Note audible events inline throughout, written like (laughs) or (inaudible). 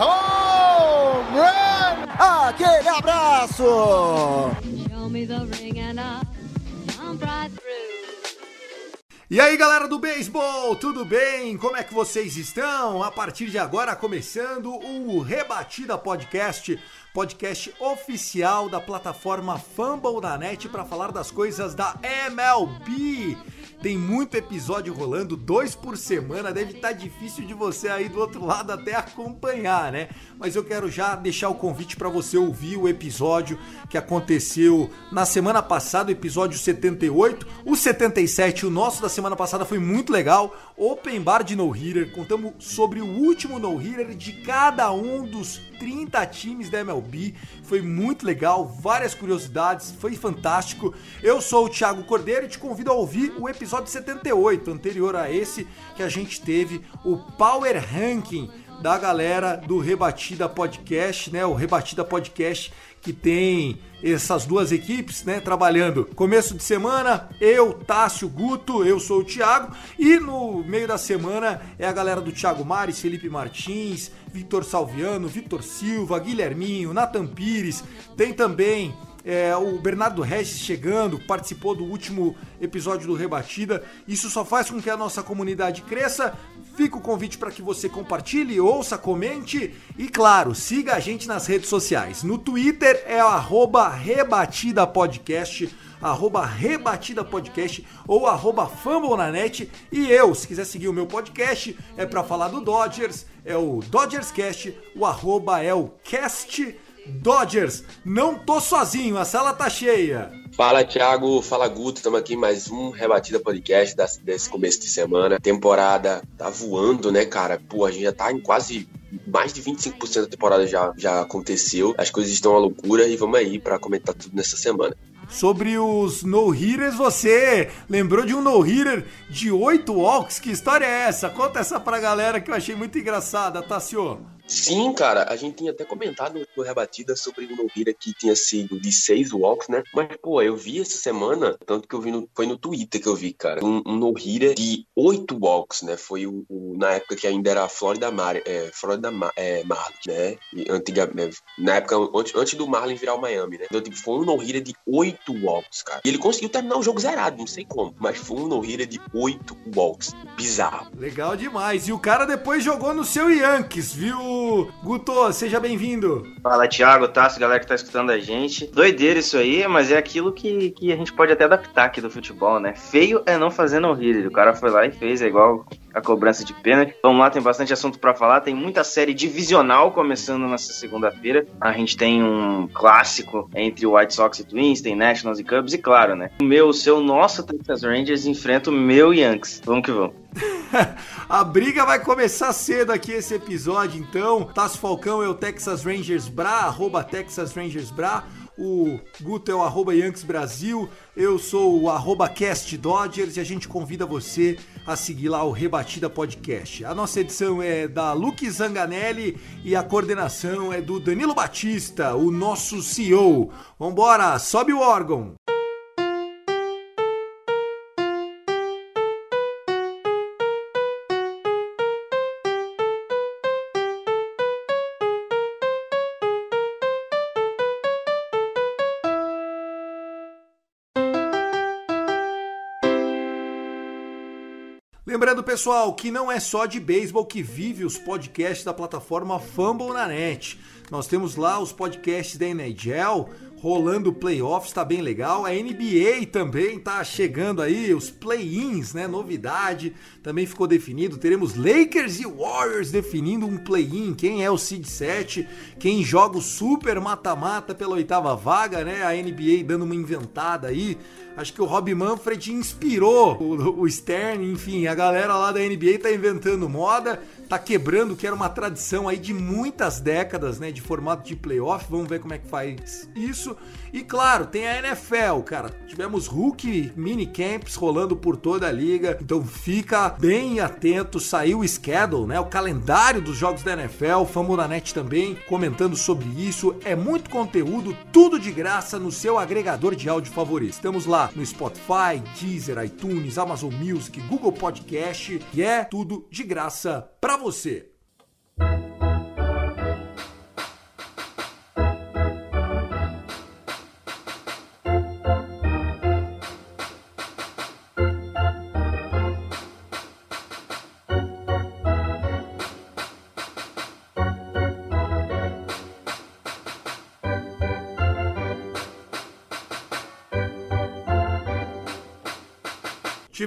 Home run! Aquele abraço. E aí galera do beisebol, tudo bem? Como é que vocês estão? A partir de agora começando o Rebatida Podcast, podcast oficial da plataforma Fumble da Net para falar das coisas da MLB. Tem muito episódio rolando, dois por semana, deve estar difícil de você aí do outro lado até acompanhar, né? Mas eu quero já deixar o convite para você ouvir o episódio que aconteceu na semana passada, o episódio 78. O 77, o nosso da semana passada, foi muito legal. Open Bar de No Hitter, contamos sobre o último No Hitter de cada um dos 30 times da MLB. Foi muito legal, várias curiosidades, foi fantástico. Eu sou o Thiago Cordeiro e te convido a ouvir o episódio 78, anterior a esse, que a gente teve o Power Ranking da galera do Rebatida Podcast, né? O Rebatida Podcast que tem essas duas equipes, né, trabalhando. Começo de semana, eu, Tássio Guto, eu sou o Thiago, e no meio da semana é a galera do Thiago Mares, Felipe Martins, Vitor Salviano, Vitor Silva, Guilherminho, Nathan Pires, tem também é, o Bernardo Regis chegando, participou do último episódio do Rebatida. Isso só faz com que a nossa comunidade cresça. Fica o convite para que você compartilhe, ouça, comente e, claro, siga a gente nas redes sociais. No Twitter é arroba Rebatida Podcast, arroba Rebatida Podcast ou arroba. E eu, se quiser seguir o meu podcast, é para falar do Dodgers, é o Dodgers Cast, o arroba é o Cast Dodgers. Não tô sozinho, a sala tá cheia. Fala Thiago, fala Guto, estamos aqui em mais um Rebatida Podcast desse começo de semana. Temporada tá voando, né, cara? Pô, a gente já tá em quase mais de 25% da temporada já, já aconteceu. As coisas estão uma loucura e vamos aí pra comentar tudo nessa semana. Sobre os no-hitters, você lembrou de um no-hitter de 8 walks? Que história é essa? Conta essa pra galera que eu achei muito engraçada, Tassio. Sim, cara, a gente tinha até comentado no Rebatida sobre o no-hitter que tinha sido de seis walks, né? Mas, pô, eu vi essa semana, tanto que eu vi no, foi no Twitter que eu vi, cara, um, um no-hitter de oito walks, né? Foi o, o- na época que ainda era Florida, Mar, é, Florida Mar, é, Marlins, né? E antiga, né? Na época, antes, antes do Marlins virar o Miami, né? Então, tipo, foi um no-hitter de oito walks, cara. E ele conseguiu terminar o jogo zerado, não sei como, mas foi um no-hitter de oito walks. Bizarro. Legal demais. E o cara depois jogou no seu Yankees, viu? Guto, seja bem-vindo. Fala, Thiago, Tassi, galera que tá escutando a gente. Doideira isso aí, mas é aquilo que, que a gente pode até adaptar aqui do futebol, né? Feio é não fazer no hitter. O cara foi lá e fez, é igual a cobrança de pênalti. Vamos lá, tem bastante assunto pra falar. Tem muita série divisional começando nessa segunda-feira. A gente tem um clássico entre White Sox e Twins, tem Nationals e Cubs, e claro, né? O meu, o seu, nosso Texas Rangers enfrenta o meu Yankees. Vamos que vamos. (laughs) A briga vai começar cedo aqui esse episódio, então. Tasso Falcão é o Texas Rangers Bra, arroba Texas Rangers Bra. O Guto é o arroba Yankees Brasil. Eu sou o arroba Cast Dodgers e a gente convida você a seguir lá o Rebatida Podcast. A nossa edição é da Luke Zanganelli e a coordenação é do Danilo Batista, o nosso CEO. Vambora, sobe o órgão! Lembrando, pessoal, que não é só de beisebol que vive os podcasts da plataforma Fumble na net. Nós temos lá os podcasts da NHL, rolando playoffs, tá bem legal. A NBA também tá chegando aí, os play-ins, né? Novidade, também ficou definido. Teremos Lakers e Warriors definindo um play-in, quem é o seed 7, quem joga o super mata-mata pela oitava vaga, né? A NBA dando uma inventada aí. Acho que o Rob Manfred inspirou o, o Stern, enfim, a galera lá da NBA tá inventando moda tá quebrando que era uma tradição aí de muitas décadas, né, de formato de playoff. Vamos ver como é que faz isso. E claro, tem a NFL, cara. Tivemos Hulk mini camps rolando por toda a liga. Então fica bem atento, saiu o schedule, né, o calendário dos jogos da NFL, Famonanet também comentando sobre isso. É muito conteúdo, tudo de graça no seu agregador de áudio favorito. Estamos lá no Spotify, Deezer, iTunes, Amazon Music, Google Podcast e é tudo de graça para você.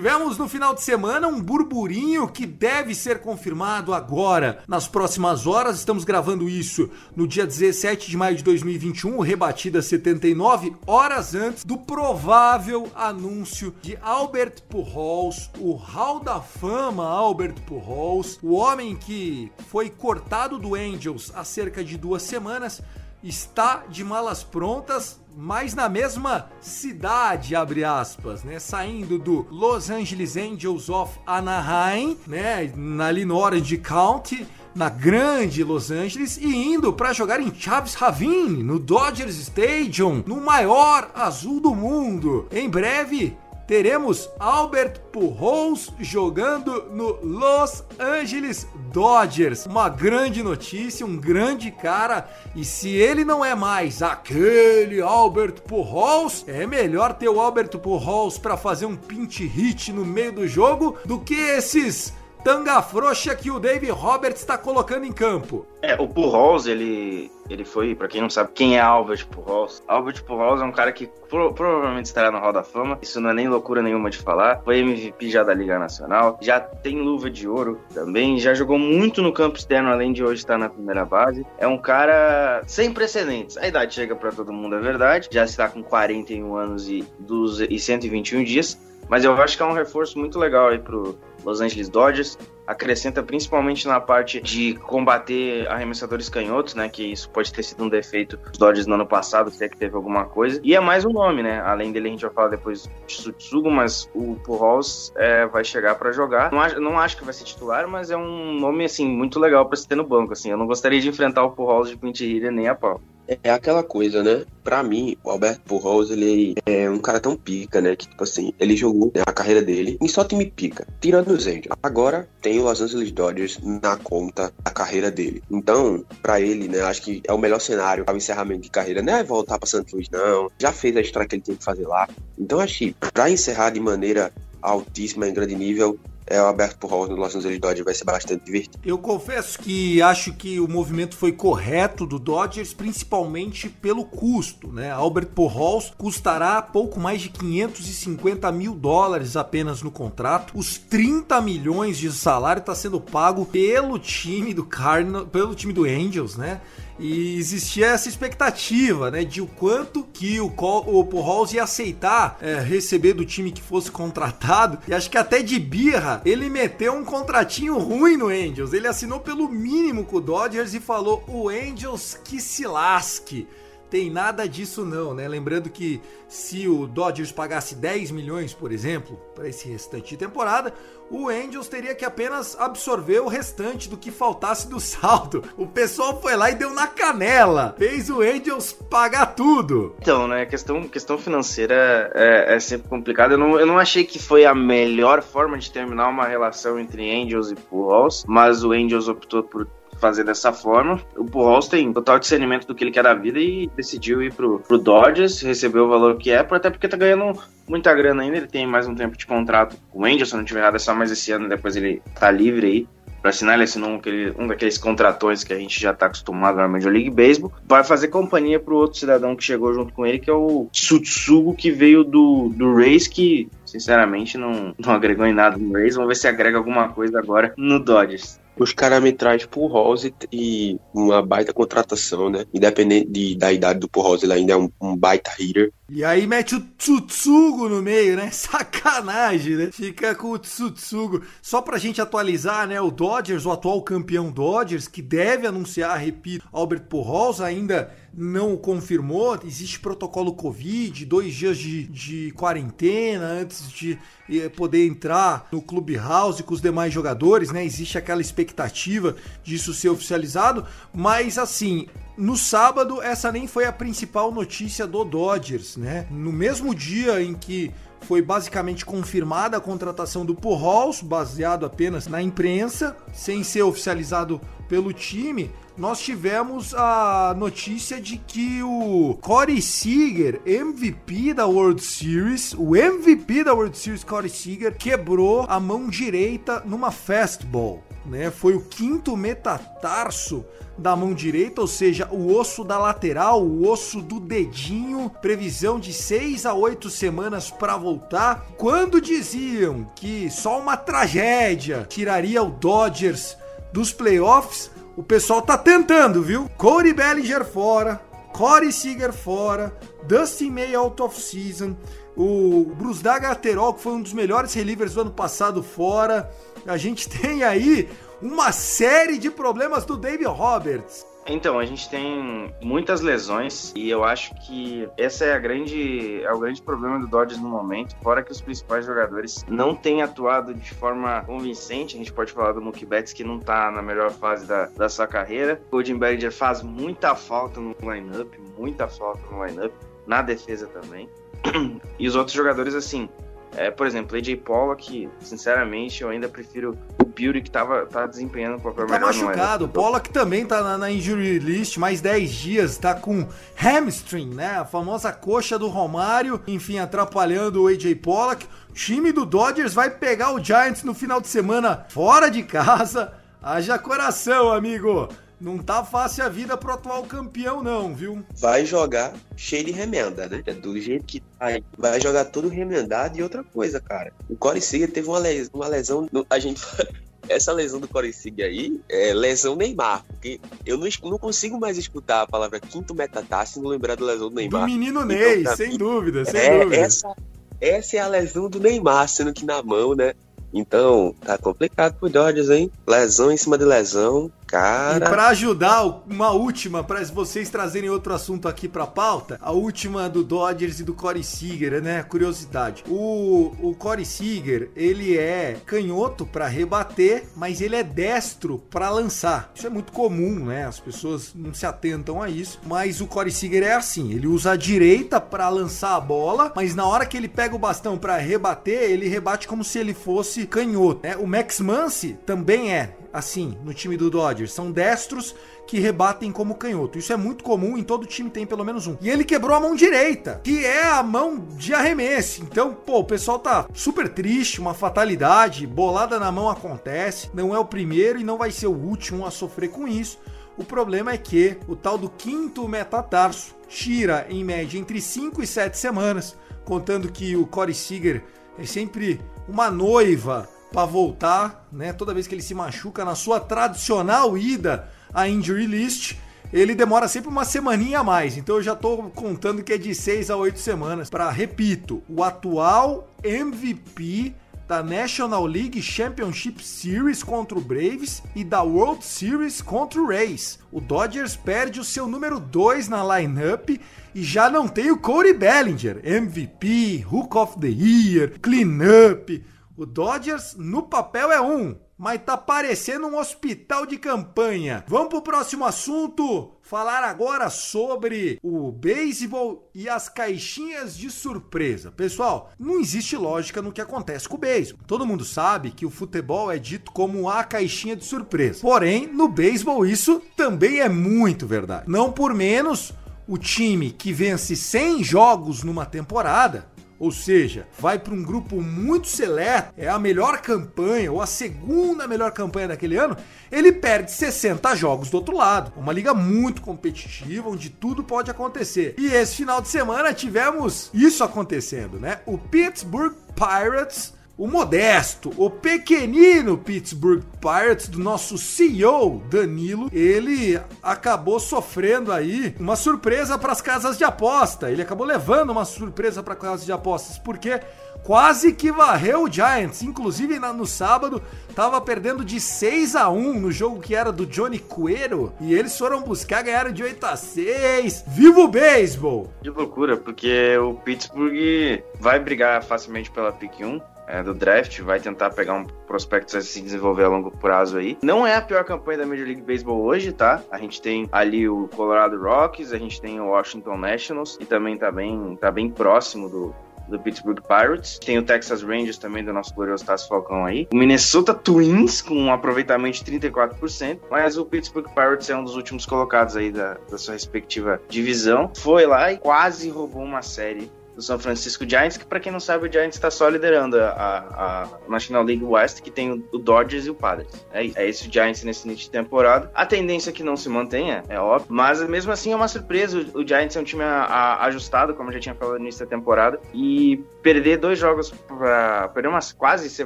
Tivemos no final de semana um burburinho que deve ser confirmado agora, nas próximas horas. Estamos gravando isso no dia 17 de maio de 2021, rebatida 79 horas antes do provável anúncio de Albert Pujols, o Hall da Fama Albert Pujols, o homem que foi cortado do Angels há cerca de duas semanas está de malas prontas, mas na mesma cidade, abre aspas, né? Saindo do Los Angeles Angels of Anaheim, né? Ali no Orange County, na grande Los Angeles e indo para jogar em Chaves Ravine, no Dodgers Stadium, no maior azul do mundo. Em breve, teremos Albert Pujols jogando no Los Angeles Dodgers. Uma grande notícia, um grande cara. E se ele não é mais aquele Albert Pujols, é melhor ter o Albert Pujols para fazer um pinch hit no meio do jogo do que esses tanga frouxa que o Dave Roberts está colocando em campo. É, o Pujols, ele, ele foi, para quem não sabe, quem é Albert Pujols? Albert Pujols é um cara que pro, provavelmente estará no Hall da Fama, isso não é nem loucura nenhuma de falar. Foi MVP já da Liga Nacional, já tem luva de ouro também, já jogou muito no campo externo, além de hoje estar na primeira base. É um cara sem precedentes. A idade chega para todo mundo, é verdade. Já está com 41 anos e, dos, e 121 dias, mas eu acho que é um reforço muito legal aí pro Los Angeles Dodgers. Acrescenta principalmente na parte de combater arremessadores canhotos, né? Que isso pode ter sido um defeito dos Dodgers no ano passado, se é que teve alguma coisa. E é mais um nome, né? Além dele, a gente vai falar depois de Sutsugo, mas o Pujols é, vai chegar para jogar. Não acho, não acho que vai ser titular, mas é um nome, assim, muito legal para se ter no banco, assim. Eu não gostaria de enfrentar o Pujols de Quinty nem a pau. É aquela coisa, né? Pra mim, o Alberto Pujols, ele é um cara tão pica, né? Que, tipo assim, ele jogou a carreira dele em só time pica, tirando os Angels. Agora, tem o Los Angeles Dodgers na conta da carreira dele. Então, pra ele, né? Acho que é o melhor cenário para o encerramento de carreira. Não é voltar pra Santos Luís, não. Já fez a história que ele tem que fazer lá. Então, acho que pra encerrar de maneira altíssima, em grande nível, é, o aberto por Hall no Los Angeles Dodgers vai ser bastante divertido. Eu confesso que acho que o movimento foi correto do Dodgers, principalmente pelo custo, né? Albert Pujols custará pouco mais de 550 mil dólares apenas no contrato. Os 30 milhões de salário está sendo pago pelo time do Cardinal, pelo time do Angels, né? E existia essa expectativa, né, de o quanto que o, o Pujols ia aceitar é, receber do time que fosse contratado. E acho que até de birra, ele meteu um contratinho ruim no Angels. Ele assinou pelo mínimo com o Dodgers e falou: o Angels que se lasque tem nada disso não, né? Lembrando que se o Dodgers pagasse 10 milhões, por exemplo, para esse restante de temporada, o Angels teria que apenas absorver o restante do que faltasse do saldo. O pessoal foi lá e deu na canela, fez o Angels pagar tudo. Então, né, questão, questão financeira é, é sempre complicada. Eu não, eu não achei que foi a melhor forma de terminar uma relação entre Angels e Pujols, mas o Angels optou por fazer dessa forma. O Pujols tem total discernimento do que ele quer da vida e decidiu ir pro, pro Dodgers, recebeu o valor que é, até porque tá ganhando muita grana ainda. Ele tem mais um tempo de contrato com o Angels, se não tiver nada, é só mais esse ano, depois ele tá livre aí para assinar, ele assinou um, aquele, um daqueles contratões que a gente já está acostumado na Major League Baseball. Vai fazer companhia pro outro cidadão que chegou junto com ele, que é o Tsutsugo, que veio do, do Rays, que sinceramente não, não agregou em nada no Rays. Vamos ver se agrega alguma coisa agora no Dodgers. Os caras me trazem pro Rose e uma baita contratação, né? Independente de, da idade do Rose, ele ainda é um, um, baita hitter. E aí mete o Tsutsugo no meio, né? (laughs) Sacanagem, né? Fica com o Tsutsugo. Só pra gente atualizar, né? O Dodgers, o atual campeão Dodgers, que deve anunciar, repito, Albert Pujols ainda não confirmou. Existe protocolo Covid, dois dias de, de quarentena antes de eh, poder entrar no Clubhouse com os demais jogadores, né? Existe aquela expectativa disso ser oficializado, mas assim, no sábado, essa nem foi a principal notícia do Dodgers, né? No mesmo dia em que foi basicamente confirmada a contratação do Pujols, baseado apenas na imprensa, sem ser oficializado pelo time, nós tivemos a notícia de que o Corey Seager, MVP da World Series, o MVP da World Series, Corey Seager, quebrou a mão direita numa fastball. Né? Foi o quinto metatarso da mão direita, ou seja, o osso da lateral, o osso do dedinho, previsão de 6 a 8 semanas para voltar. Quando diziam que só uma tragédia tiraria o Dodgers dos playoffs, o pessoal tá tentando, viu? Corey Bellinger fora, Corey Seager fora, Dustin May out of season, o Bruce Dagaterol, que foi um dos melhores relievers do ano passado, fora. A gente (laughs) tem aí uma série de problemas do David Roberts. Então, a gente tem muitas lesões e eu acho que essa é a grande é o grande problema do Dodgers no momento, fora que os principais jogadores não têm atuado de forma convincente. A gente pode falar do Mookie Betts que não tá na melhor fase da, da sua carreira. O Jim Bellinger faz muita falta no lineup, muita falta no lineup, na defesa também. (clears throat) E os outros jogadores assim, é, por exemplo, AJ Pollock, sinceramente, eu ainda prefiro o Beauty que tava, tá desempenhando um papel tá melhor. Tá machucado. O Pollock também tá na, na, injury list, mais 10 dias, tá com hamstring, né? A famosa coxa do Romário, enfim, atrapalhando o AJ Pollock. O time do Dodgers vai pegar o Giants no final de semana fora de casa. Haja coração, amigo. Não tá fácil a vida pro atual campeão, não, viu? Vai jogar cheio de remenda, né? É do jeito que tá. Vai jogar tudo remendado e outra coisa, cara. O Corey Seager teve uma lesão, uma lesão a gente (laughs) essa lesão do Seager aí é lesão Neymar, porque eu não, não consigo mais escutar a palavra quinto metatarso e não lembrar da lesão do Neymar. Do menino Ney, então, sem mim, dúvida, sem é, dúvida. Essa, essa é a lesão do Neymar, sendo que na mão, né? Então, tá complicado pro Dodgers, hein? Lesão em cima de lesão. Cara. E pra ajudar, uma última, para vocês trazerem outro assunto aqui pra pauta, a última do Dodgers e do Corey Seager, né? Curiosidade. O, o Corey Seager, ele é canhoto para rebater, mas ele é destro para lançar. Isso é muito comum, né? As pessoas não se atentam a isso, mas o Corey Seager é assim, ele usa a direita para lançar a bola, mas na hora que ele pega o bastão para rebater, ele rebate como se ele fosse canhoto, né? O Max Muncy também é assim no time do Dodgers. São destros que rebatem como canhoto. Isso é muito comum, em todo time tem pelo menos um. E ele quebrou a mão direita, que é a mão de arremesso. Então, pô, o pessoal tá super triste, uma fatalidade, bolada na mão acontece. Não é o primeiro e não vai ser o último a sofrer com isso. O problema é que o tal do quinto metatarso tira em média entre 5 e 7 semanas, contando que o Corey Seager é sempre uma noiva para voltar, né? Toda vez que ele se machuca na sua tradicional ida à injury list, ele demora sempre uma semaninha a mais. Então eu já tô contando que é de 6 a 8 semanas para, repito, o atual MVP da National League Championship Series contra o Braves e da World Series contra o Rays. O Dodgers perde o seu número 2 na lineup e já não tem o Corey Bellinger, MVP, Hook of the Year, Cleanup. O Dodgers no papel é um, mas tá parecendo um hospital de campanha. Vamos pro próximo assunto. Falar agora sobre o beisebol e as caixinhas de surpresa. Pessoal, não existe lógica no que acontece com o beisebol. Todo mundo sabe que o futebol é dito como a caixinha de surpresa. Porém, no beisebol isso também é muito verdade. Não por menos, o time que vence 100 jogos numa temporada ou seja, vai para um grupo muito seleto, é a melhor campanha ou a segunda melhor campanha daquele ano, ele perde 60 jogos do outro lado. Uma liga muito competitiva, onde tudo pode acontecer. E esse final de semana tivemos isso acontecendo, né? O Pittsburgh Pirates o modesto, o pequenino Pittsburgh Pirates do nosso CEO Danilo, ele acabou sofrendo aí uma surpresa para as casas de aposta. Ele acabou levando uma surpresa para casas de apostas, porque quase que varreu o Giants. Inclusive no sábado tava perdendo de 6 a 1 no jogo que era do Johnny Cuero e eles foram buscar ganharam de 8 a 6. Viva o beisebol! De loucura, porque o Pittsburgh vai brigar facilmente pela pick 1 é, do draft, vai tentar pegar um prospecto a se desenvolver a longo prazo aí. Não é a pior campanha da Major League Baseball hoje, tá? A gente tem ali o Colorado Rockies, a gente tem o Washington Nationals e também tá bem, tá bem próximo do, do Pittsburgh Pirates. Tem o Texas Rangers também, do nosso glorioso Tassi Falcão aí. O Minnesota Twins, com um aproveitamento de 34%. Mas o Pittsburgh Pirates é um dos últimos colocados aí da, da sua respectiva divisão. Foi lá e quase roubou uma série do São Francisco Giants, que para quem não sabe, o Giants está só liderando a, a, National League West, que tem o, o Dodgers e o Padres. É, é esse o Giants nesse início de temporada. A tendência é que não se mantenha, é óbvio, mas mesmo assim é uma surpresa. O, o Giants é um time a, ajustado, como eu já tinha falado no início da temporada, e perder dois jogos para perder uma quase ser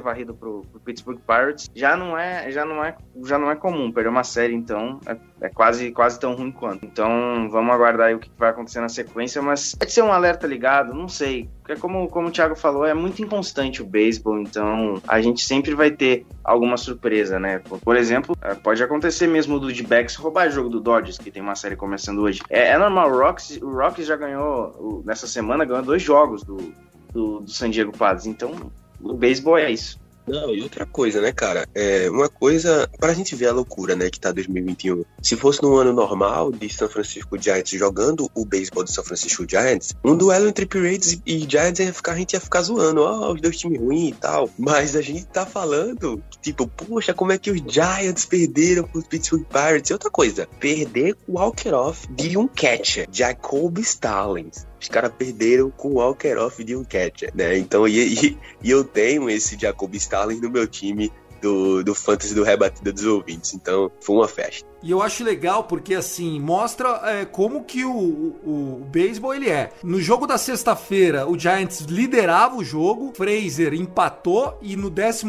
varrido pro, pro Pittsburgh Pirates já não é já não é já não é comum. Perder uma série então é, é quase quase tão ruim quanto. Então vamos aguardar o que vai acontecer na sequência, mas pode ser um alerta ligado não sei. Porque como, como o Thiago falou, é muito inconstante o beisebol, então a gente sempre vai ter alguma surpresa, né? Por exemplo, é, pode acontecer mesmo do D-Backs roubar jogo do Dodgers, que tem uma série começando hoje. É, é normal, o Rocks, o Rocks já ganhou, nessa semana, ganhou dois jogos do, do, do San Diego Padres, então o beisebol é isso. Não, e outra coisa, né, cara? É uma coisa pra gente ver a loucura, né, que tá 2021. Se fosse num ano normal de São Francisco Giants jogando o beisebol de São Francisco Giants, um duelo entre Pirates e Giants ia ficar, a gente ia ficar zoando, ó, oh, os dois times ruins e tal. Mas a gente tá falando, tipo, poxa, como é que os Giants perderam pros Pittsburgh Pirates? E outra coisa, perder o walker off de um catcher, Jacob Stallings. Os caras perderam com o Walker Off de um catcher, né? Então, e, e, e eu tenho esse Jacob Stalin no meu time do, do Fantasy do Rebatida dos Ouvintes. Então, foi uma festa. E eu acho legal porque, assim, mostra é, como que o, o, o beisebol ele é. No jogo da sexta-feira, o Giants liderava o jogo, Fraser empatou e no 11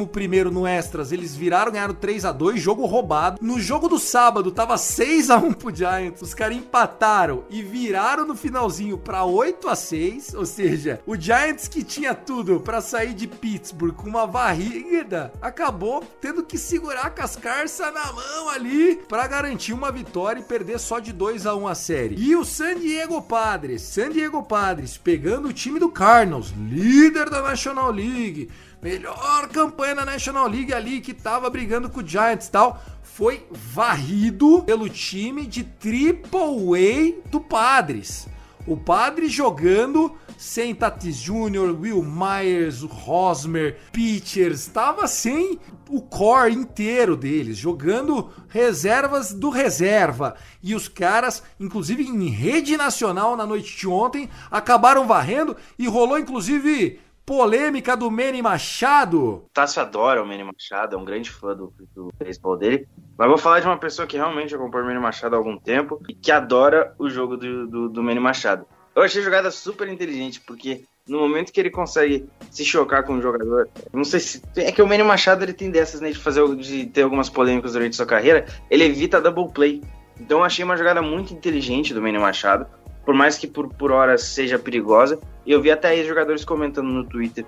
no Extras eles viraram, ganharam 3 a 2 jogo roubado. No jogo do sábado, tava 6 a 1 pro Giants, os caras empataram e viraram no finalzinho para 8 a 6 ou seja, o Giants que tinha tudo para sair de Pittsburgh com uma varrida, acabou tendo que segurar a cascarça na mão ali para garantir uma vitória e perder só de 2 a 1 a série. E o San Diego Padres, San Diego Padres pegando o time do Cardinals, líder da National League, melhor campanha na National League ali que tava brigando com o Giants e tal, foi varrido pelo time de Triple A do Padres. O Padres jogando sem Tatis Jr., Will Myers, Rosmer, Pitchers, estava sem o core inteiro deles, jogando reservas do reserva. E os caras, inclusive em rede nacional na noite de ontem, acabaram varrendo e rolou inclusive polêmica do Manny Machado. Tássio adora o Manny Machado, é um grande fã do, do beisebol dele. Mas vou falar de uma pessoa que realmente acompanha o Manny Machado há algum tempo e que adora o jogo do, do, do Manny Machado. Eu achei a jogada super inteligente, porque no momento que ele consegue se chocar com o jogador, não sei se. É que o Manny Machado ele tem dessas, né? De fazer de ter algumas polêmicas durante sua carreira, ele evita double play. Então eu achei uma jogada muito inteligente do Manny Machado, por mais que por, por horas seja perigosa. E eu vi até aí jogadores comentando no Twitter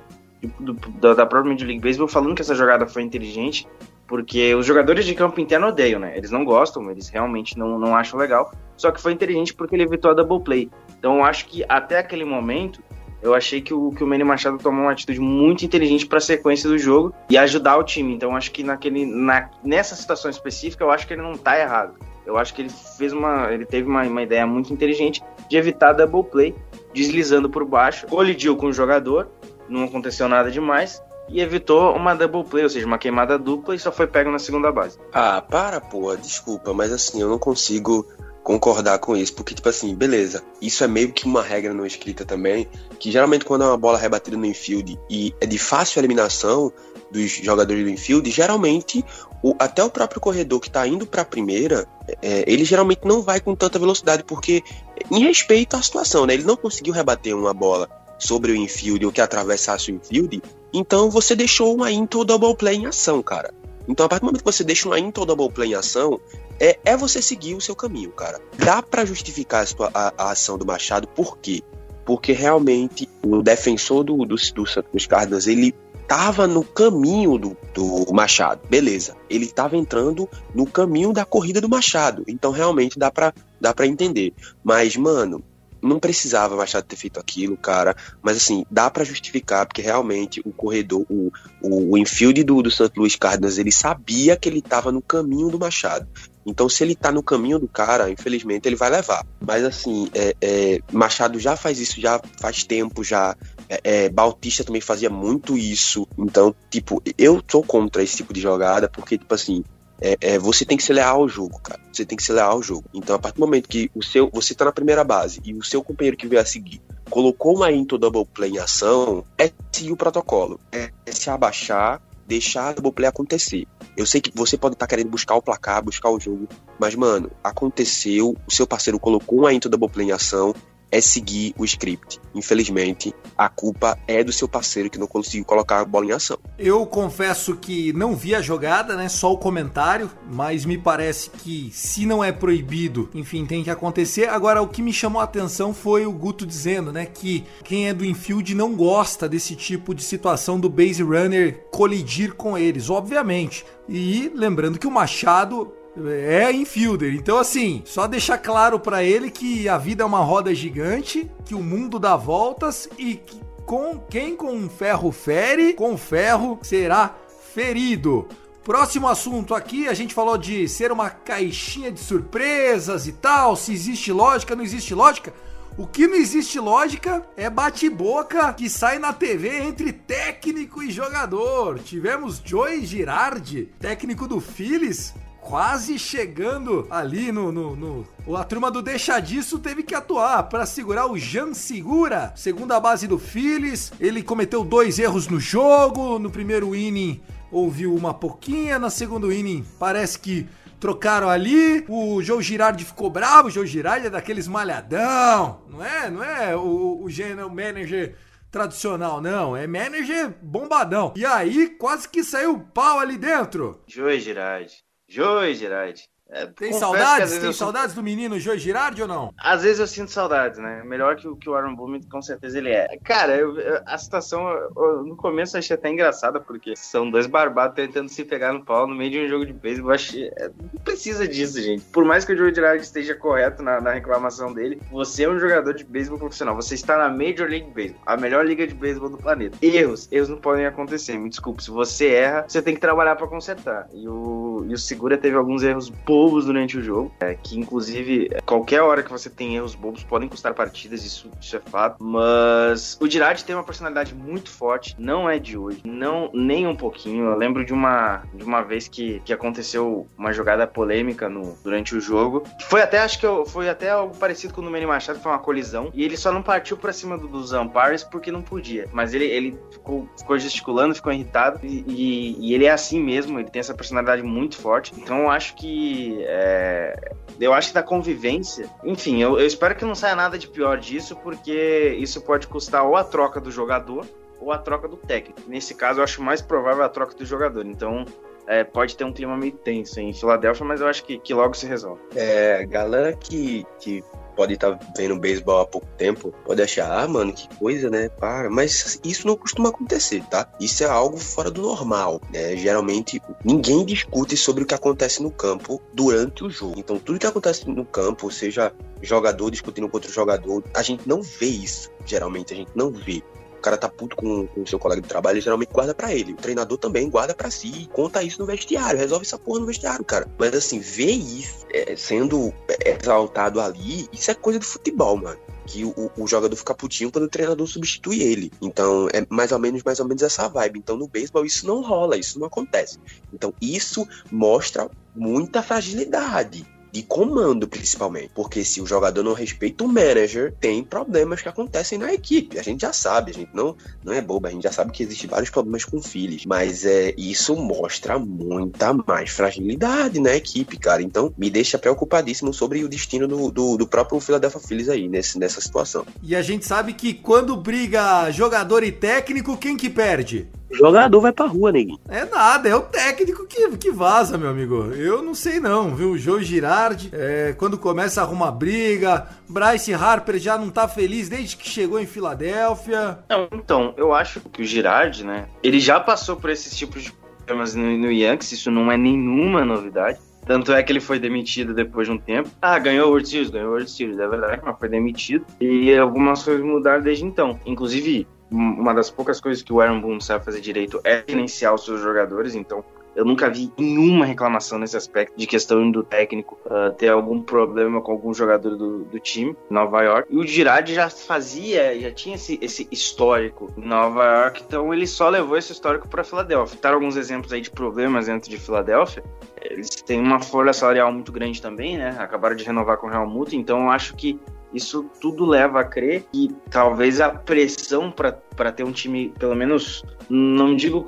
do, do, da própria Major League Baseball falando que essa jogada foi inteligente, porque os jogadores de campo interno odeiam, né? Eles não gostam, eles realmente não, não acham legal. Só que foi inteligente porque ele evitou a double play. Então acho que até aquele momento eu achei que o, que o Manny Machado tomou uma atitude muito inteligente para a sequência do jogo e ajudar o time. Então, acho que naquele, na, nessa situação específica, eu acho que ele não está errado. Eu acho que ele fez uma, ele teve uma, uma ideia muito inteligente de evitar double play, deslizando por baixo, colidiu com o jogador, não aconteceu nada demais e evitou uma double play, ou seja, uma queimada dupla e só foi pego na segunda base. Ah, para, pô, desculpa, mas assim, eu não consigo concordar com isso, porque, tipo assim, beleza, isso é meio que uma regra não escrita também, que geralmente quando é uma bola rebatida no infield e é de fácil eliminação dos jogadores do infield, geralmente o, até o próprio corredor que tá indo pra primeira, é, ele geralmente não vai com tanta velocidade, porque em respeito à situação, né, ele não conseguiu rebater uma bola sobre o infield ou que atravessasse o infield, então você deixou uma into double play em ação, cara. Então, a partir do momento que você deixa uma into double play em ação, é, é você seguir o seu caminho, cara. Dá para justificar a, sua, a, a, ação do Machado, por quê? Porque realmente o defensor do, do, do Santos Cardinals, ele tava no caminho do, do Machado, beleza. Ele tava entrando no caminho da corrida do Machado. Então, realmente, dá pra, dá pra entender. Mas, mano, não precisava Machado ter feito aquilo, cara. Mas assim, dá para justificar, porque realmente o corredor, o, o, o infield do, do St. Louis Cardinals, ele sabia que ele estava no caminho do Machado. Então, se ele tá no caminho do cara, infelizmente ele vai levar. Mas assim, é, é, Machado já faz isso já faz tempo, já. É, é Bautista também fazia muito isso. Então, tipo, eu tô contra esse tipo de jogada, porque, tipo assim, é, é, você tem que ser leal ao jogo, cara. Você tem que ser leal ao jogo. Então, a partir do momento que o seu, você tá na primeira base e o seu companheiro que veio a seguir colocou uma into double play em ação, é seguir o protocolo. É, é se abaixar, deixar a double play acontecer. Eu sei que você pode estar tá querendo buscar o placar, buscar o jogo, mas, mano, aconteceu, o seu parceiro colocou uma into double play em ação, é seguir o script. Infelizmente, a culpa é do seu parceiro que não conseguiu colocar a bola em ação. Eu confesso que não vi a jogada, né? Só o comentário, mas me parece que se não é proibido, enfim, tem que acontecer. Agora, o que me chamou a atenção foi o Guto dizendo, né, que quem é do infield não gosta desse tipo de situação do base runner colidir com eles, obviamente. E lembrando que o Machado é infielder. Então, assim, só deixar claro para ele que a vida é uma roda gigante, que o mundo dá voltas e que com quem com ferro fere, com ferro será ferido. Próximo assunto aqui, a gente falou de ser uma caixinha de surpresas e tal, se existe lógica, não existe lógica. O que não existe lógica é bate-boca que sai na TV entre técnico e jogador. Tivemos Joey Girardi, técnico do Phillies, quase chegando ali no, no, no, A turma do Deixa Disso teve que atuar para segurar o Jan Segura, segunda base do Phillies. Ele cometeu dois erros no jogo. No primeiro inning ouviu uma pouquinha, no segundo inning parece que trocaram ali. O Joe Girardi ficou bravo. O Joe Girardi é daqueles malhadão, não é? Não é o, o general manager tradicional, não. É manager bombadão. E aí, quase que saiu pau ali dentro. Joe Girardi. Joy, Gerard. É, tem saudades? Tem saudades do menino Joe Girardi ou não? Às vezes eu sinto saudades, né? Melhor que, que o Aaron Boone, com certeza ele é. Cara, eu, eu, a situação, eu, no começo eu achei até engraçada, porque são dois barbados tentando se pegar no pau no meio de um jogo de beisebol. Achei, é, não precisa disso, gente. Por mais que o Joe Girardi esteja correto na, na, reclamação dele, você é um jogador de beisebol profissional. Você está na Major League Baseball, a melhor liga de beisebol do planeta. Erros, erros não podem acontecer. Me desculpe, se você erra, você tem que trabalhar para consertar. E o, e o Segura teve alguns erros bobos durante o jogo, é, que inclusive qualquer hora que você tem erros bobos podem custar partidas, isso, isso é fato. Mas o Girardi tem uma personalidade muito forte, não é de hoje, não nem um pouquinho. Eu lembro de uma, de uma vez que, que aconteceu uma jogada polêmica no, durante o jogo. Foi até, acho que eu, foi até algo parecido com o Manny Machado, foi uma colisão. E ele só não partiu pra cima do, dos umpires porque não podia. Mas ele, ele ficou, ficou gesticulando, ficou irritado. E, e, e, ele é assim mesmo, ele tem essa personalidade muito forte. Então eu acho que. É, eu acho que da convivência, enfim, eu, eu, espero que não saia nada de pior disso, porque isso pode custar ou a troca do jogador ou a troca do técnico. Nesse caso, eu acho mais provável a troca do jogador. Então, é, pode ter um clima meio tenso em Filadélfia, mas eu acho que, que logo se resolve. É, galera que, que pode estar tá vendo beisebol há pouco tempo, pode achar, ah, mano, que coisa, né? Para. Mas isso não costuma acontecer, tá? Isso é algo fora do normal, né? Geralmente ninguém discute sobre o que acontece no campo durante o jogo. Então, tudo que acontece no campo, seja jogador discutindo com outro jogador, a gente não vê isso. Geralmente a gente não vê cara tá puto com o seu colega de trabalho, ele geralmente guarda para ele. O treinador também guarda para si e conta isso no vestiário, resolve essa porra no vestiário, cara. Mas assim, ver isso é, sendo exaltado ali, isso é coisa do futebol, mano que o, o, jogador fica putinho quando o treinador substitui ele. Então, é mais ou menos, mais ou menos essa vibe. Então, no beisebol isso não rola, isso não acontece. Então, isso mostra muita fragilidade de comando, principalmente. Porque se o jogador não respeita o manager, tem problemas que acontecem na equipe. A gente já sabe, a gente não, não é boba, a gente já sabe que existem vários problemas com filhos. Mas é, isso mostra muita mais fragilidade na equipe, cara. Então me deixa preocupadíssimo sobre o destino do, do, do próprio Philadelphia Phillies aí, nesse, nessa situação. E a gente sabe que quando briga jogador e técnico, quem que perde? O jogador vai pra rua, neguinho. É nada, é o técnico que, que vaza, meu amigo. Eu não sei não, viu? O Joe Girardi, é, quando começa a arrumar briga, Bryce Harper já não tá feliz desde que chegou em Filadélfia. Não, então, eu acho que o Girardi, né, ele já passou por esses tipos de problemas no, no Yankees, isso não é nenhuma novidade. Tanto é que ele foi demitido depois de um tempo. Ah, ganhou o World Series, ganhou o World Series, é verdade, mas foi demitido. E algumas coisas mudaram desde então. Inclusive, uma das poucas coisas que o Aaron Boone sabe fazer direito é gerenciar os seus jogadores, então eu nunca vi nenhuma reclamação nesse aspecto de questão do técnico uh, ter algum problema com algum jogador do, do time Nova York. E o Girardi já fazia, já tinha esse, esse histórico em Nova York, então ele só levou esse histórico para Filadélfia. Dar alguns exemplos aí de problemas dentro de Filadélfia. Eles têm uma folha salarial muito grande também, né? Acabaram de renovar com o Real Muto, então eu acho que isso tudo leva a crer que talvez a pressão para ter um time, pelo menos, não digo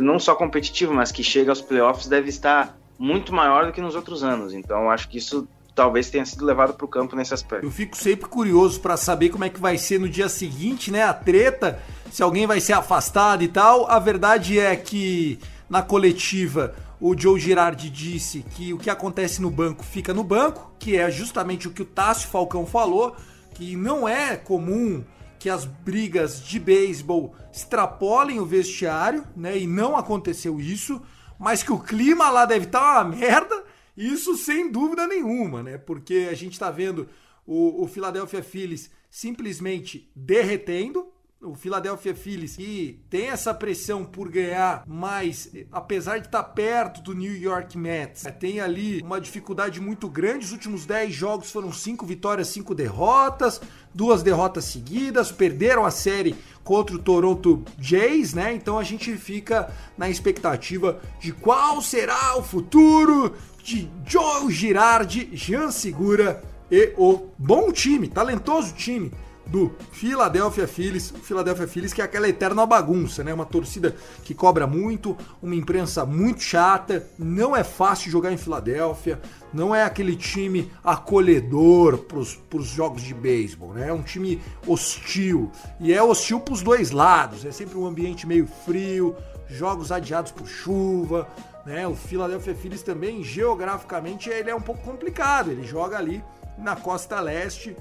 não só competitivo, mas que chega aos playoffs, deve estar muito maior do que nos outros anos. Então, acho que isso talvez tenha sido levado para o campo nesse aspecto. Eu fico sempre curioso para saber como é que vai ser no dia seguinte, né? A treta, se alguém vai ser afastado e tal. A verdade é que na coletiva o Joe Girardi disse que o que acontece no banco fica no banco, que é justamente o que o Tássio Falcão falou, que não é comum que as brigas de beisebol extrapolem o vestiário, né? E não aconteceu isso, mas que o clima lá deve estar tá uma merda, isso sem dúvida nenhuma, né? Porque a gente está vendo o, o Philadelphia Phillies simplesmente derretendo, o Philadelphia Phillies, que tem essa pressão por ganhar, mas apesar de estar tá perto do New York Mets, é, tem ali uma dificuldade muito grande. Os últimos 10 jogos foram 5 vitórias, 5 derrotas, duas derrotas seguidas, perderam a série contra o Toronto Jays, né? Então a gente fica na expectativa de qual será o futuro de Joe Girardi, Jean Segura e o bom time, talentoso time do Philadelphia Phillies. O Philadelphia Phillies que é aquela eterna bagunça, né? Uma torcida que cobra muito, uma imprensa muito chata, não é fácil jogar em Filadélfia, não é aquele time acolhedor para os jogos de beisebol, né? É um time hostil e é hostil para os dois lados. É sempre um ambiente meio frio, jogos adiados por chuva, né? O Philadelphia Phillies também geograficamente ele é um pouco complicado. Ele joga ali na costa leste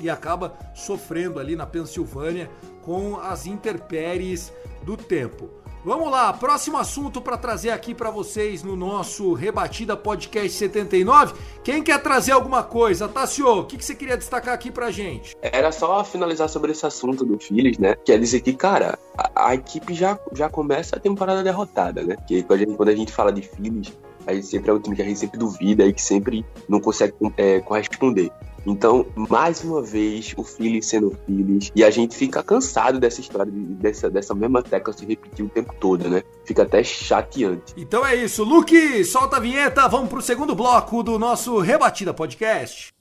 e acaba sofrendo ali na Pensilvânia com as intempéries do tempo. Vamos lá, próximo assunto para trazer aqui para vocês no nosso Rebatida Podcast 79. Quem quer trazer alguma coisa? Tassio, o que, que você queria destacar aqui pra gente? Era só finalizar sobre esse assunto do Phillies, né? Quer dizer que, cara, a, a, equipe já, já começa a temporada derrotada, né? Porque quando a gente, quando a gente fala de Phillies, a gente sempre é o time que a gente sempre duvida e que sempre não consegue é, corresponder. Então, mais uma vez, o Phillies sendo Phillies, e a gente fica cansado dessa história, dessa, dessa mesma tecla se repetir o tempo todo, né? Fica até chateante. Então é isso, Luke, solta a vinheta, vamos pro segundo bloco do nosso Rebatida Podcast.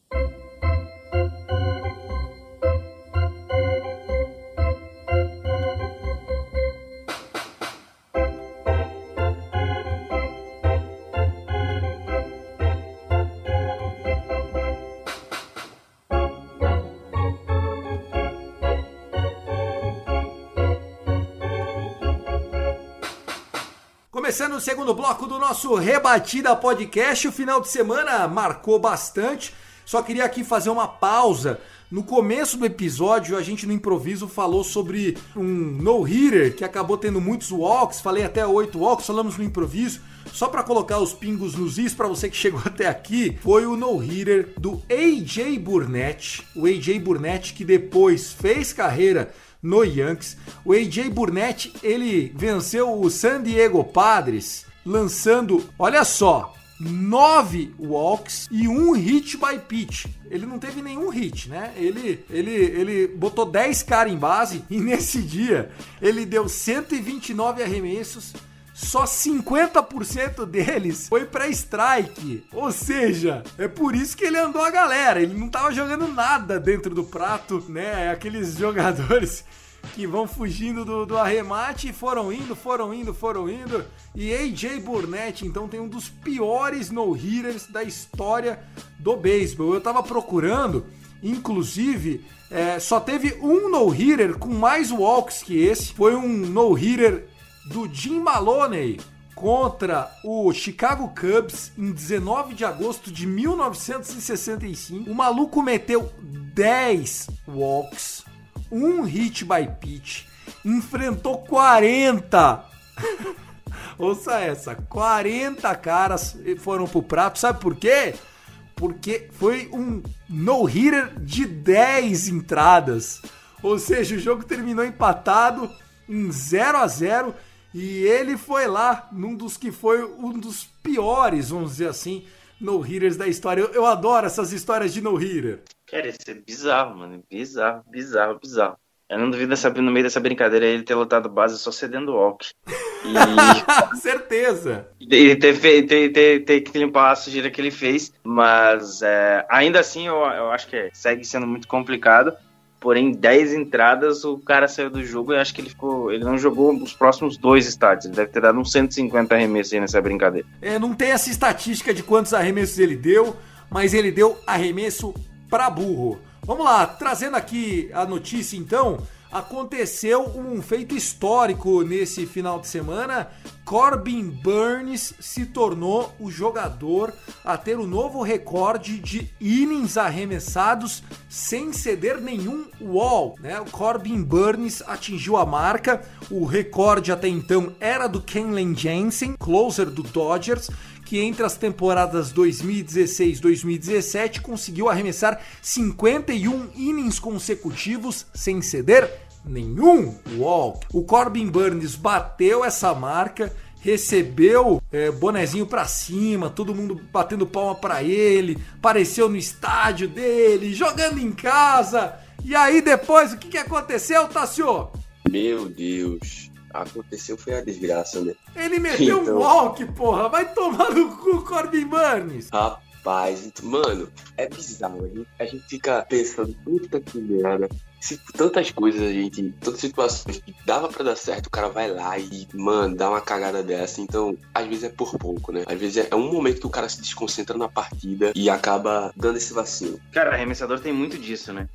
Começando o segundo bloco do nosso Rebatida Podcast, o final de semana marcou bastante. Só queria aqui fazer uma pausa. No começo do episódio, a gente no improviso falou sobre um no-hitter que acabou tendo muitos walks. Falei até oito walks, falamos no improviso. Só para colocar os pingos nos is para você que (laughs) chegou até aqui, foi o no-hitter do AJ Burnett. O AJ Burnett que depois fez carreira no Yankees. O AJ Burnett, ele venceu o San Diego Padres lançando, olha só, nove walks e um hit by pitch. Ele não teve nenhum hit, né? Ele, ele, ele botou 10 caras em base (laughs) e nesse dia ele deu 129 arremessos, só 50% deles foi pra strike. Ou seja, é por isso que ele andou a galera. Ele não tava jogando nada dentro do prato, né? Aqueles (laughs) jogadores que vão fugindo do, do arremate, foram indo, foram indo, foram indo. E AJ Burnett, então, tem um dos piores no-hitters da história do beisebol. Eu tava procurando, inclusive, é, só teve um no-hitter com mais walks que esse. Foi um no-hitter do Jim Maloney contra o Chicago Cubs em 19 de agosto de 1965. O maluco meteu 10 walks um hit by pitch, enfrentou 40. (laughs) Ouça essa, 40 caras foram pro prato. Sabe por quê? Porque foi um no-hitter de 10 entradas. Ou seja, o jogo terminou empatado em 0 a 0 e ele foi lá num dos que foi um dos piores, vamos dizer assim, no-hitters da história. Eu, eu adoro essas histórias de no-hitter. Cara, isso é bizarro, mano. Bizarro, bizarro, bizarro. Eu não duvido dessa, no meio dessa brincadeira ele ter lotado base só cedendo walk. E... (laughs) Certeza! E ter, ter, ter, ter, que limpar a sujeira que ele fez. Mas é, ainda assim eu, eu acho que segue sendo muito complicado. Porém, 10 entradas, o cara saiu do jogo e acho que ele ficou. Ele não jogou os próximos dois estádios. Ele deve ter dado uns 150 arremessos aí nessa brincadeira. É, não tem essa estatística de quantos arremessos ele deu, mas ele deu arremesso para burro. Vamos lá, trazendo aqui a notícia então. Aconteceu um feito histórico nesse final de semana. Corbin Burns se tornou o jogador a ter o novo recorde de innings arremessados sem ceder nenhum wall. Né? O Corbin Burns atingiu a marca. O recorde até então era do Kenley Jensen, closer do Dodgers, que entre as temporadas 2016 e 2017 conseguiu arremessar 51 innings consecutivos sem ceder nenhum walk. O Corbin Burns bateu essa marca recebeu é, bonezinho pra cima, todo mundo batendo palma pra ele, apareceu no estádio dele, jogando em casa. E aí depois, o que, que aconteceu, Tassio? Meu Deus aconteceu foi a desgraça, né? Ele meteu então... um walk, porra. Vai tomar no cu, Corbin Burns. Rapaz, mano, é bizarro. A gente, a gente fica pensando, puta que merda se tantas coisas a gente, tantas situações que dava para dar certo, o cara vai lá e, mano, dá uma cagada dessa. Então, às vezes é por pouco, né? Às vezes é um momento que o cara se desconcentra na partida e acaba dando esse vacilo. Cara, arremessador tem muito disso, né?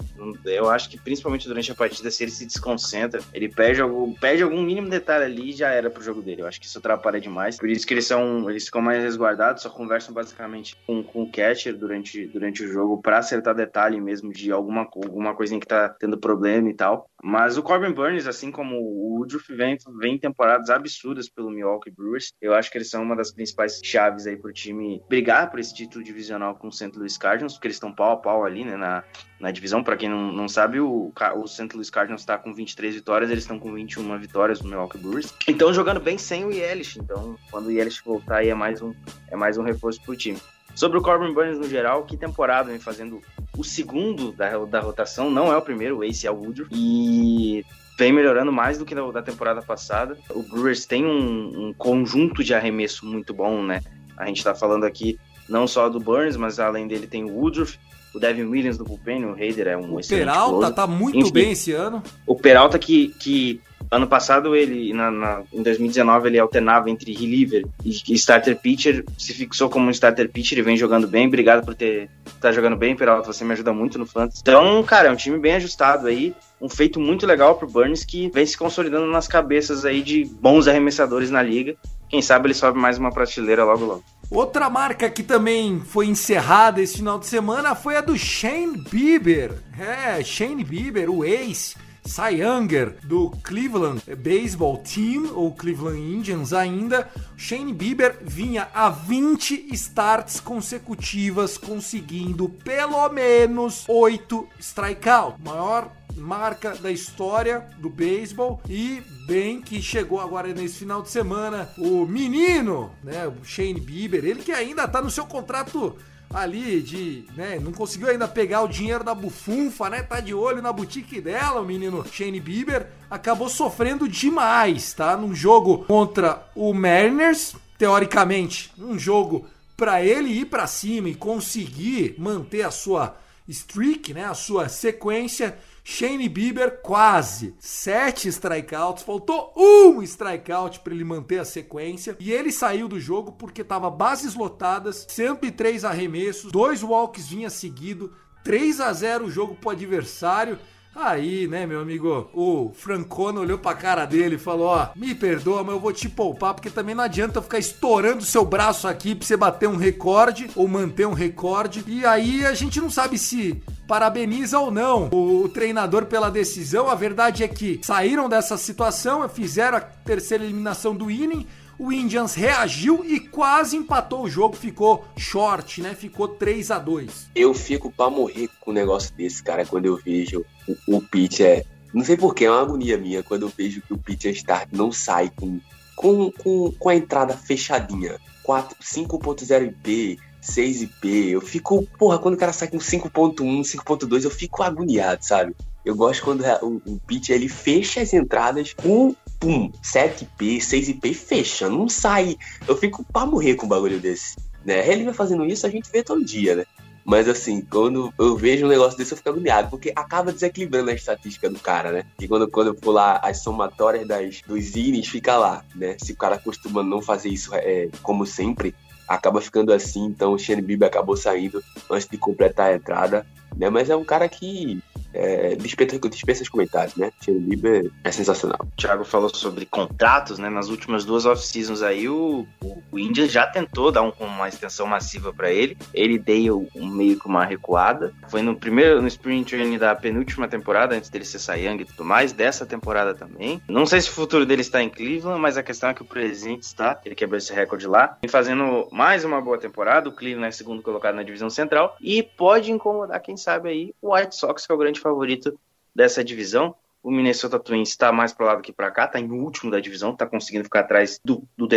Eu acho que principalmente durante a partida, se ele se desconcentra, ele perde algum, perde algum mínimo detalhe ali e já era pro jogo dele. Eu acho que isso atrapalha demais. Por isso que eles são, eles ficam mais resguardados, só conversam basicamente com, com o catcher durante, durante o jogo para acertar detalhe mesmo de alguma, alguma coisinha que tá tendo problema e tal. Mas o Corbin Burns, assim como o Woodruff, vem, vem temporadas absurdas pelo Milwaukee Brewers. Eu acho que eles são uma das principais chaves aí pro time brigar por esse título divisional com o St. Louis Cardinals, porque eles estão pau a pau ali, né, na, na divisão. Para quem não, não sabe, o, o St. Louis Cardinals está com 23 vitórias, eles estão com 21 vitórias no Milwaukee Brewers. Então jogando bem sem o Yelich. Então, quando o Yelich voltar aí é mais um, é mais um reforço pro time. Sobre o Corbin Burns no geral, que temporada vem fazendo o segundo da, da rotação, não é o primeiro, o Ace é o Woodruff, e vem melhorando mais do que da, da temporada passada. O Brewers tem um, um, conjunto de arremesso muito bom, né? A gente tá falando aqui não só do Burns, mas além dele tem o Woodruff, o Devin Williams do bullpen, o Raider é um o excelente Peralta closer. tá muito Enfim, bem esse ano. O Peralta que, que Ano passado, ele, na, na, em 2019, ele alternava entre reliever e, starter pitcher, se fixou como um starter pitcher e vem jogando bem. Obrigado por ter tá jogando bem, Peralta. Você me ajuda muito no fantasy. Então, cara, é um time bem ajustado aí. Um feito muito legal pro Burns que vem se consolidando nas cabeças aí de bons arremessadores na liga. Quem sabe ele sobe mais uma prateleira logo logo. Outra marca que também foi encerrada esse final de semana foi a do Shane Bieber. É, Shane Bieber, o ex Cy Younger do Cleveland Baseball Team, ou Cleveland Indians ainda, Shane Bieber vinha a 20 starts consecutivas, conseguindo pelo menos 8 strikeouts. Maior marca da história do beisebol e bem que chegou agora nesse final de semana o menino, né, o Shane Bieber, ele que ainda tá no seu contrato ali de, né, não conseguiu ainda pegar o dinheiro da bufunfa, né? Tá de olho na boutique dela, o menino Shane Bieber, acabou sofrendo demais, tá? Num jogo contra o Mariners, teoricamente, um jogo para ele ir para cima e conseguir manter a sua streak, né, a sua sequência. Shane Bieber quase sete strikeouts, faltou um strikeout para ele manter a sequência e ele saiu do jogo porque tava bases lotadas, 103 arremessos, dois walks vinha seguido, 3 a 0 o jogo pro adversário Aí, né, meu amigo, o Francona olhou pra cara dele e falou: Ó, me perdoa, mas eu vou te poupar, porque também não adianta ficar estourando seu braço aqui pra você bater um recorde ou manter um recorde. E aí a gente não sabe se parabeniza ou não o, o treinador pela decisão. A verdade é que saíram dessa situação, fizeram a terceira eliminação do inning o Indians reagiu e quase empatou o jogo, ficou short, né? Ficou 3 a 2 Eu fico pra morrer com um negócio desse, cara, quando eu vejo o, o pitcher. Não sei porquê, é uma agonia minha quando eu vejo que o pitcher start não sai com, com, com, com a entrada fechadinha. 5.0 IP, 6 IP. Eu fico, porra, quando o cara sai com 5.1, 5.2, eu fico agoniado, sabe? Eu gosto quando o, o pitch ele fecha as entradas com pum, 7P, 6IP fecha, não sai. Eu fico pra morrer com um bagulho desse. Né? Ele vai fazendo isso, a gente vê todo dia, né? Mas assim, quando eu vejo um negócio desse, eu fico agoniado, porque acaba desequilibrando a estatística do cara, né? E quando, quando eu lá, as somatórias das, dos ines fica lá, né? Se o cara costuma não fazer isso é, como sempre, acaba ficando assim. Então o Shane Bieber acabou saindo antes de completar a entrada, né? Mas é um cara que é, dispensa, dispensa os comentários, né? Shane Bieber é sensacional. O Thiago falou sobre contratos, né? Nas últimas duas off-seasons aí, o, o, Indian já tentou dar um, uma extensão massiva para ele. Ele deu um, meio que uma recuada. Foi no primeiro, no Spring Training da penúltima temporada, antes dele ser Young e tudo mais, dessa temporada também. Não sei se o futuro dele está em Cleveland, mas a questão é que o presente está. Ele quebrou esse recorde lá. Vem fazendo mais uma boa temporada. O Cleveland é segundo colocado na divisão central. E pode incomodar, quem sabe, aí, o White Sox, que é o grande favorito dessa divisão. O Minnesota Twins está mais para lá do que para cá, está em último da divisão, está conseguindo ficar atrás do, do, do,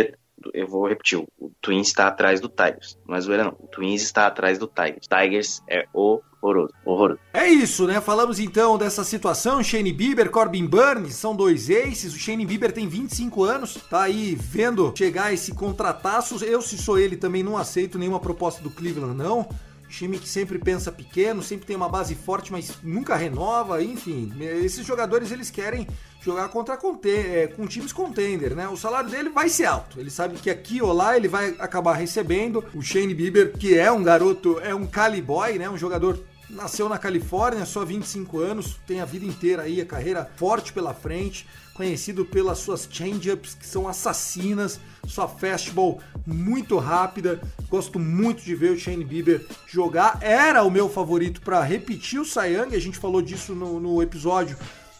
Eu vou repetir: o Twins está atrás do Tigers. Mas o não. O Twins está atrás do Tigers. Tigers é horroroso. horroroso. É isso, né? Falamos então dessa situação. Shane Bieber, Corbin Burns são dois aces. O Shane Bieber tem 25 anos, tá aí vendo chegar esse contrataço. Eu, se sou ele, também não aceito nenhuma proposta do Cleveland, não time que sempre pensa pequeno, sempre tem uma base forte, mas nunca renova, enfim. Esses jogadores eles querem jogar contra é, com times contender, né? O salário dele vai ser alto. Ele sabe que aqui ou lá ele vai acabar recebendo. O Shane Bieber, que é um garoto, é um Cali Boy, né? Um jogador nasceu na Califórnia, só 25 anos, tem a vida inteira aí, a carreira forte pela frente, conhecido pelas suas change-ups que são assassinas, sua fastball muito rápida. Gosto muito de ver o Shane Bieber jogar. Era o meu favorito para repetir o Young, a gente falou disso no, no episódio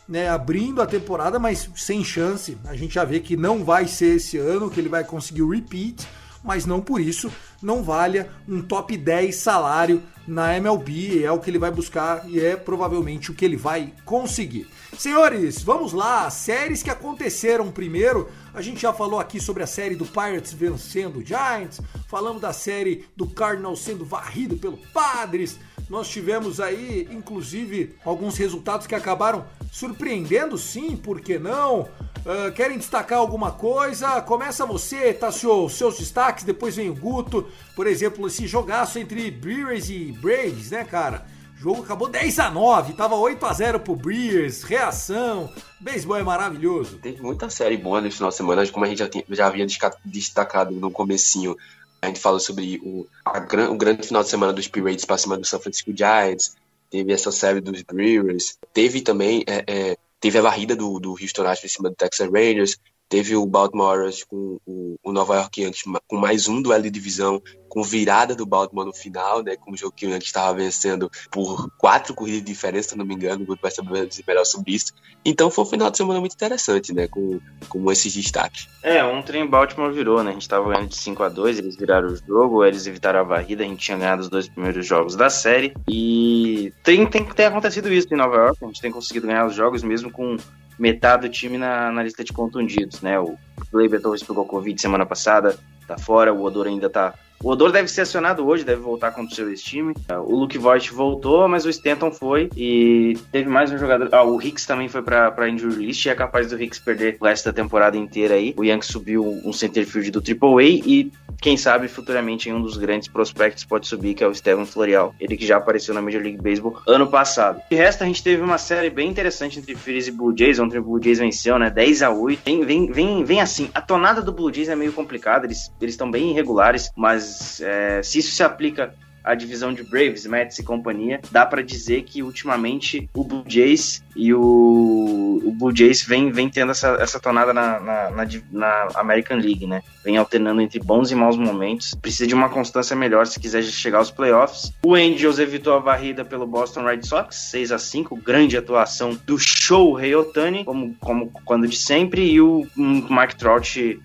né, abrindo a temporada, mas sem chance. A gente já vê que não vai ser esse ano que ele vai conseguir o repeat, mas não por isso não valha um top 10 salário na MLB. É o que ele vai buscar e é provavelmente o que ele vai conseguir. Senhores, vamos lá. Séries que aconteceram primeiro. A gente já falou aqui sobre a série do Pirates vencendo o Giants. Falamos da série do Cardinals sendo varrido pelo Padres. Nós tivemos aí, inclusive, alguns resultados que acabaram surpreendendo, sim, por que não? Uh, querem destacar alguma coisa? Começa você, Tassio, seus destaques, depois vem o Guto. Por exemplo, esse jogaço entre Brewers e Braves, né, cara? O jogo acabou 10 a 9 tava 8 a 0 pro Brewers, reação. Beisebol é maravilhoso. Teve muita série boa nesse final de semana, como a gente já, tinha, já havia destacado no comecinho. A gente falou sobre o, a, o grande final de semana dos Pirates para cima do San Francisco Giants. Teve essa série dos Brewers. Teve também é, é, teve a varrida do, do Houston Astros em cima do Texas Rangers. Teve o Baltimore Orioles com o, o Nova York Yankees com mais um duelo de divisão, com virada do Baltimore no final, né? Com o jogo que o estava vencendo por quatro corridas de diferença, se não me engano. O Guto vai saber melhor sobre isso. Então foi um final de semana muito interessante, né? Com, com esses destaques. É, ontem em Baltimore virou, né? A gente estava ganhando de 5 a 2 eles viraram o jogo, eles evitaram a varrida, a gente tinha ganhado os dois primeiros jogos da série. E tem, tem que ter acontecido isso em Nova York, a gente tem conseguido ganhar os jogos mesmo com metade do time na, na lista de contundidos, né? O Gleyber Torres pegou Covid semana passada, tá fora, o Odor ainda tá o Odor deve ser acionado hoje, deve voltar contra o seu time. O Luke Voigt voltou, mas o Stanton foi. E teve mais um jogador. Ah, o Hicks também foi pra, pra injury list. E é capaz do Hicks perder o resto da temporada inteira aí. O Yankees subiu um centerfield do AAA e quem sabe futuramente um dos grandes prospectos pode subir, que é o Steven Florial. Ele que já apareceu na Major League Baseball ano passado. De resto, a gente teve uma série bem interessante entre Phillies e Blue Jays. Ontem o Blue Jays venceu, né? 10 a 8 Vem, vem, vem, vem assim. A tonada do Blue Jays é meio complicada. Eles estão bem irregulares, mas é, se isso se aplica à divisão de Braves, Mets e companhia, dá para dizer que ultimamente o Blue Jays e o, o Blue Jays vem, vem tendo essa, essa tonada na, na, na, na, American League, né? Vem alternando entre bons e maus momentos. Precisa de uma constância melhor se quiser chegar aos playoffs. O Angels evitou a varrida pelo Boston Red Sox, 6 a 5 grande atuação do show Otani, como, como quando de sempre, e o Mark Trout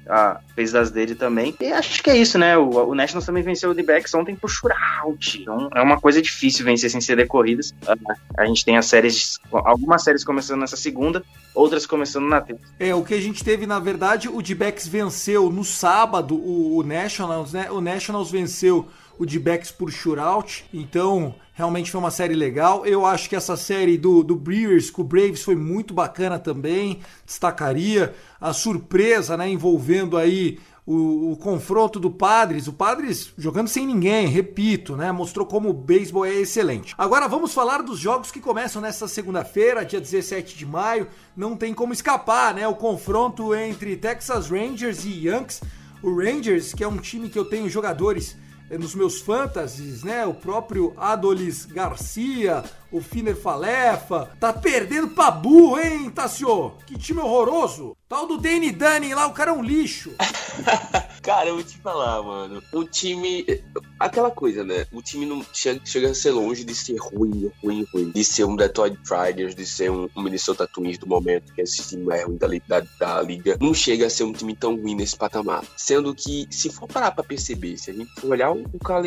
fez das dele também. E acho que é isso, né? O, o Nationals também venceu o D-Backs ontem por shootout. Então é uma coisa difícil vencer sem ser decorridas. Ah, a gente tem as séries, algumas séries começando nessa segunda, outras começando na terça. É, o que a gente teve, na verdade, o D-Backs venceu no sábado o, o, Nationals, né? O Nationals venceu o D-Backs por shootout, então realmente foi uma série legal. Eu acho que essa série do, do Brewers com o Braves foi muito bacana também, destacaria a surpresa, né, envolvendo aí o, o, confronto do Padres, o Padres jogando sem ninguém, repito, né? Mostrou como o beisebol é excelente. Agora vamos falar dos jogos que começam nesta segunda-feira, dia 17 de maio. Não tem como escapar, né? O confronto entre Texas Rangers e Yankees. O Rangers, que é um time que eu tenho jogadores eh, nos meus fantasies, né? O próprio Adolis Garcia, o Finer Falefa. Tá perdendo pra burro, hein, Tassio? Que time horroroso. Tal do Danny Dunning lá, o cara é um lixo. (laughs) cara, eu vou te falar, mano. O time. Aquela coisa, né? O time não chega, chega a ser longe de ser ruim, ruim, ruim. De ser um Detroit Riders, de ser um, um Minnesota Twins do momento, que esse time é ruim da, da, da, liga. Não chega a ser um time tão ruim nesse patamar. Sendo que, se for parar pra perceber, se a gente for olhar o,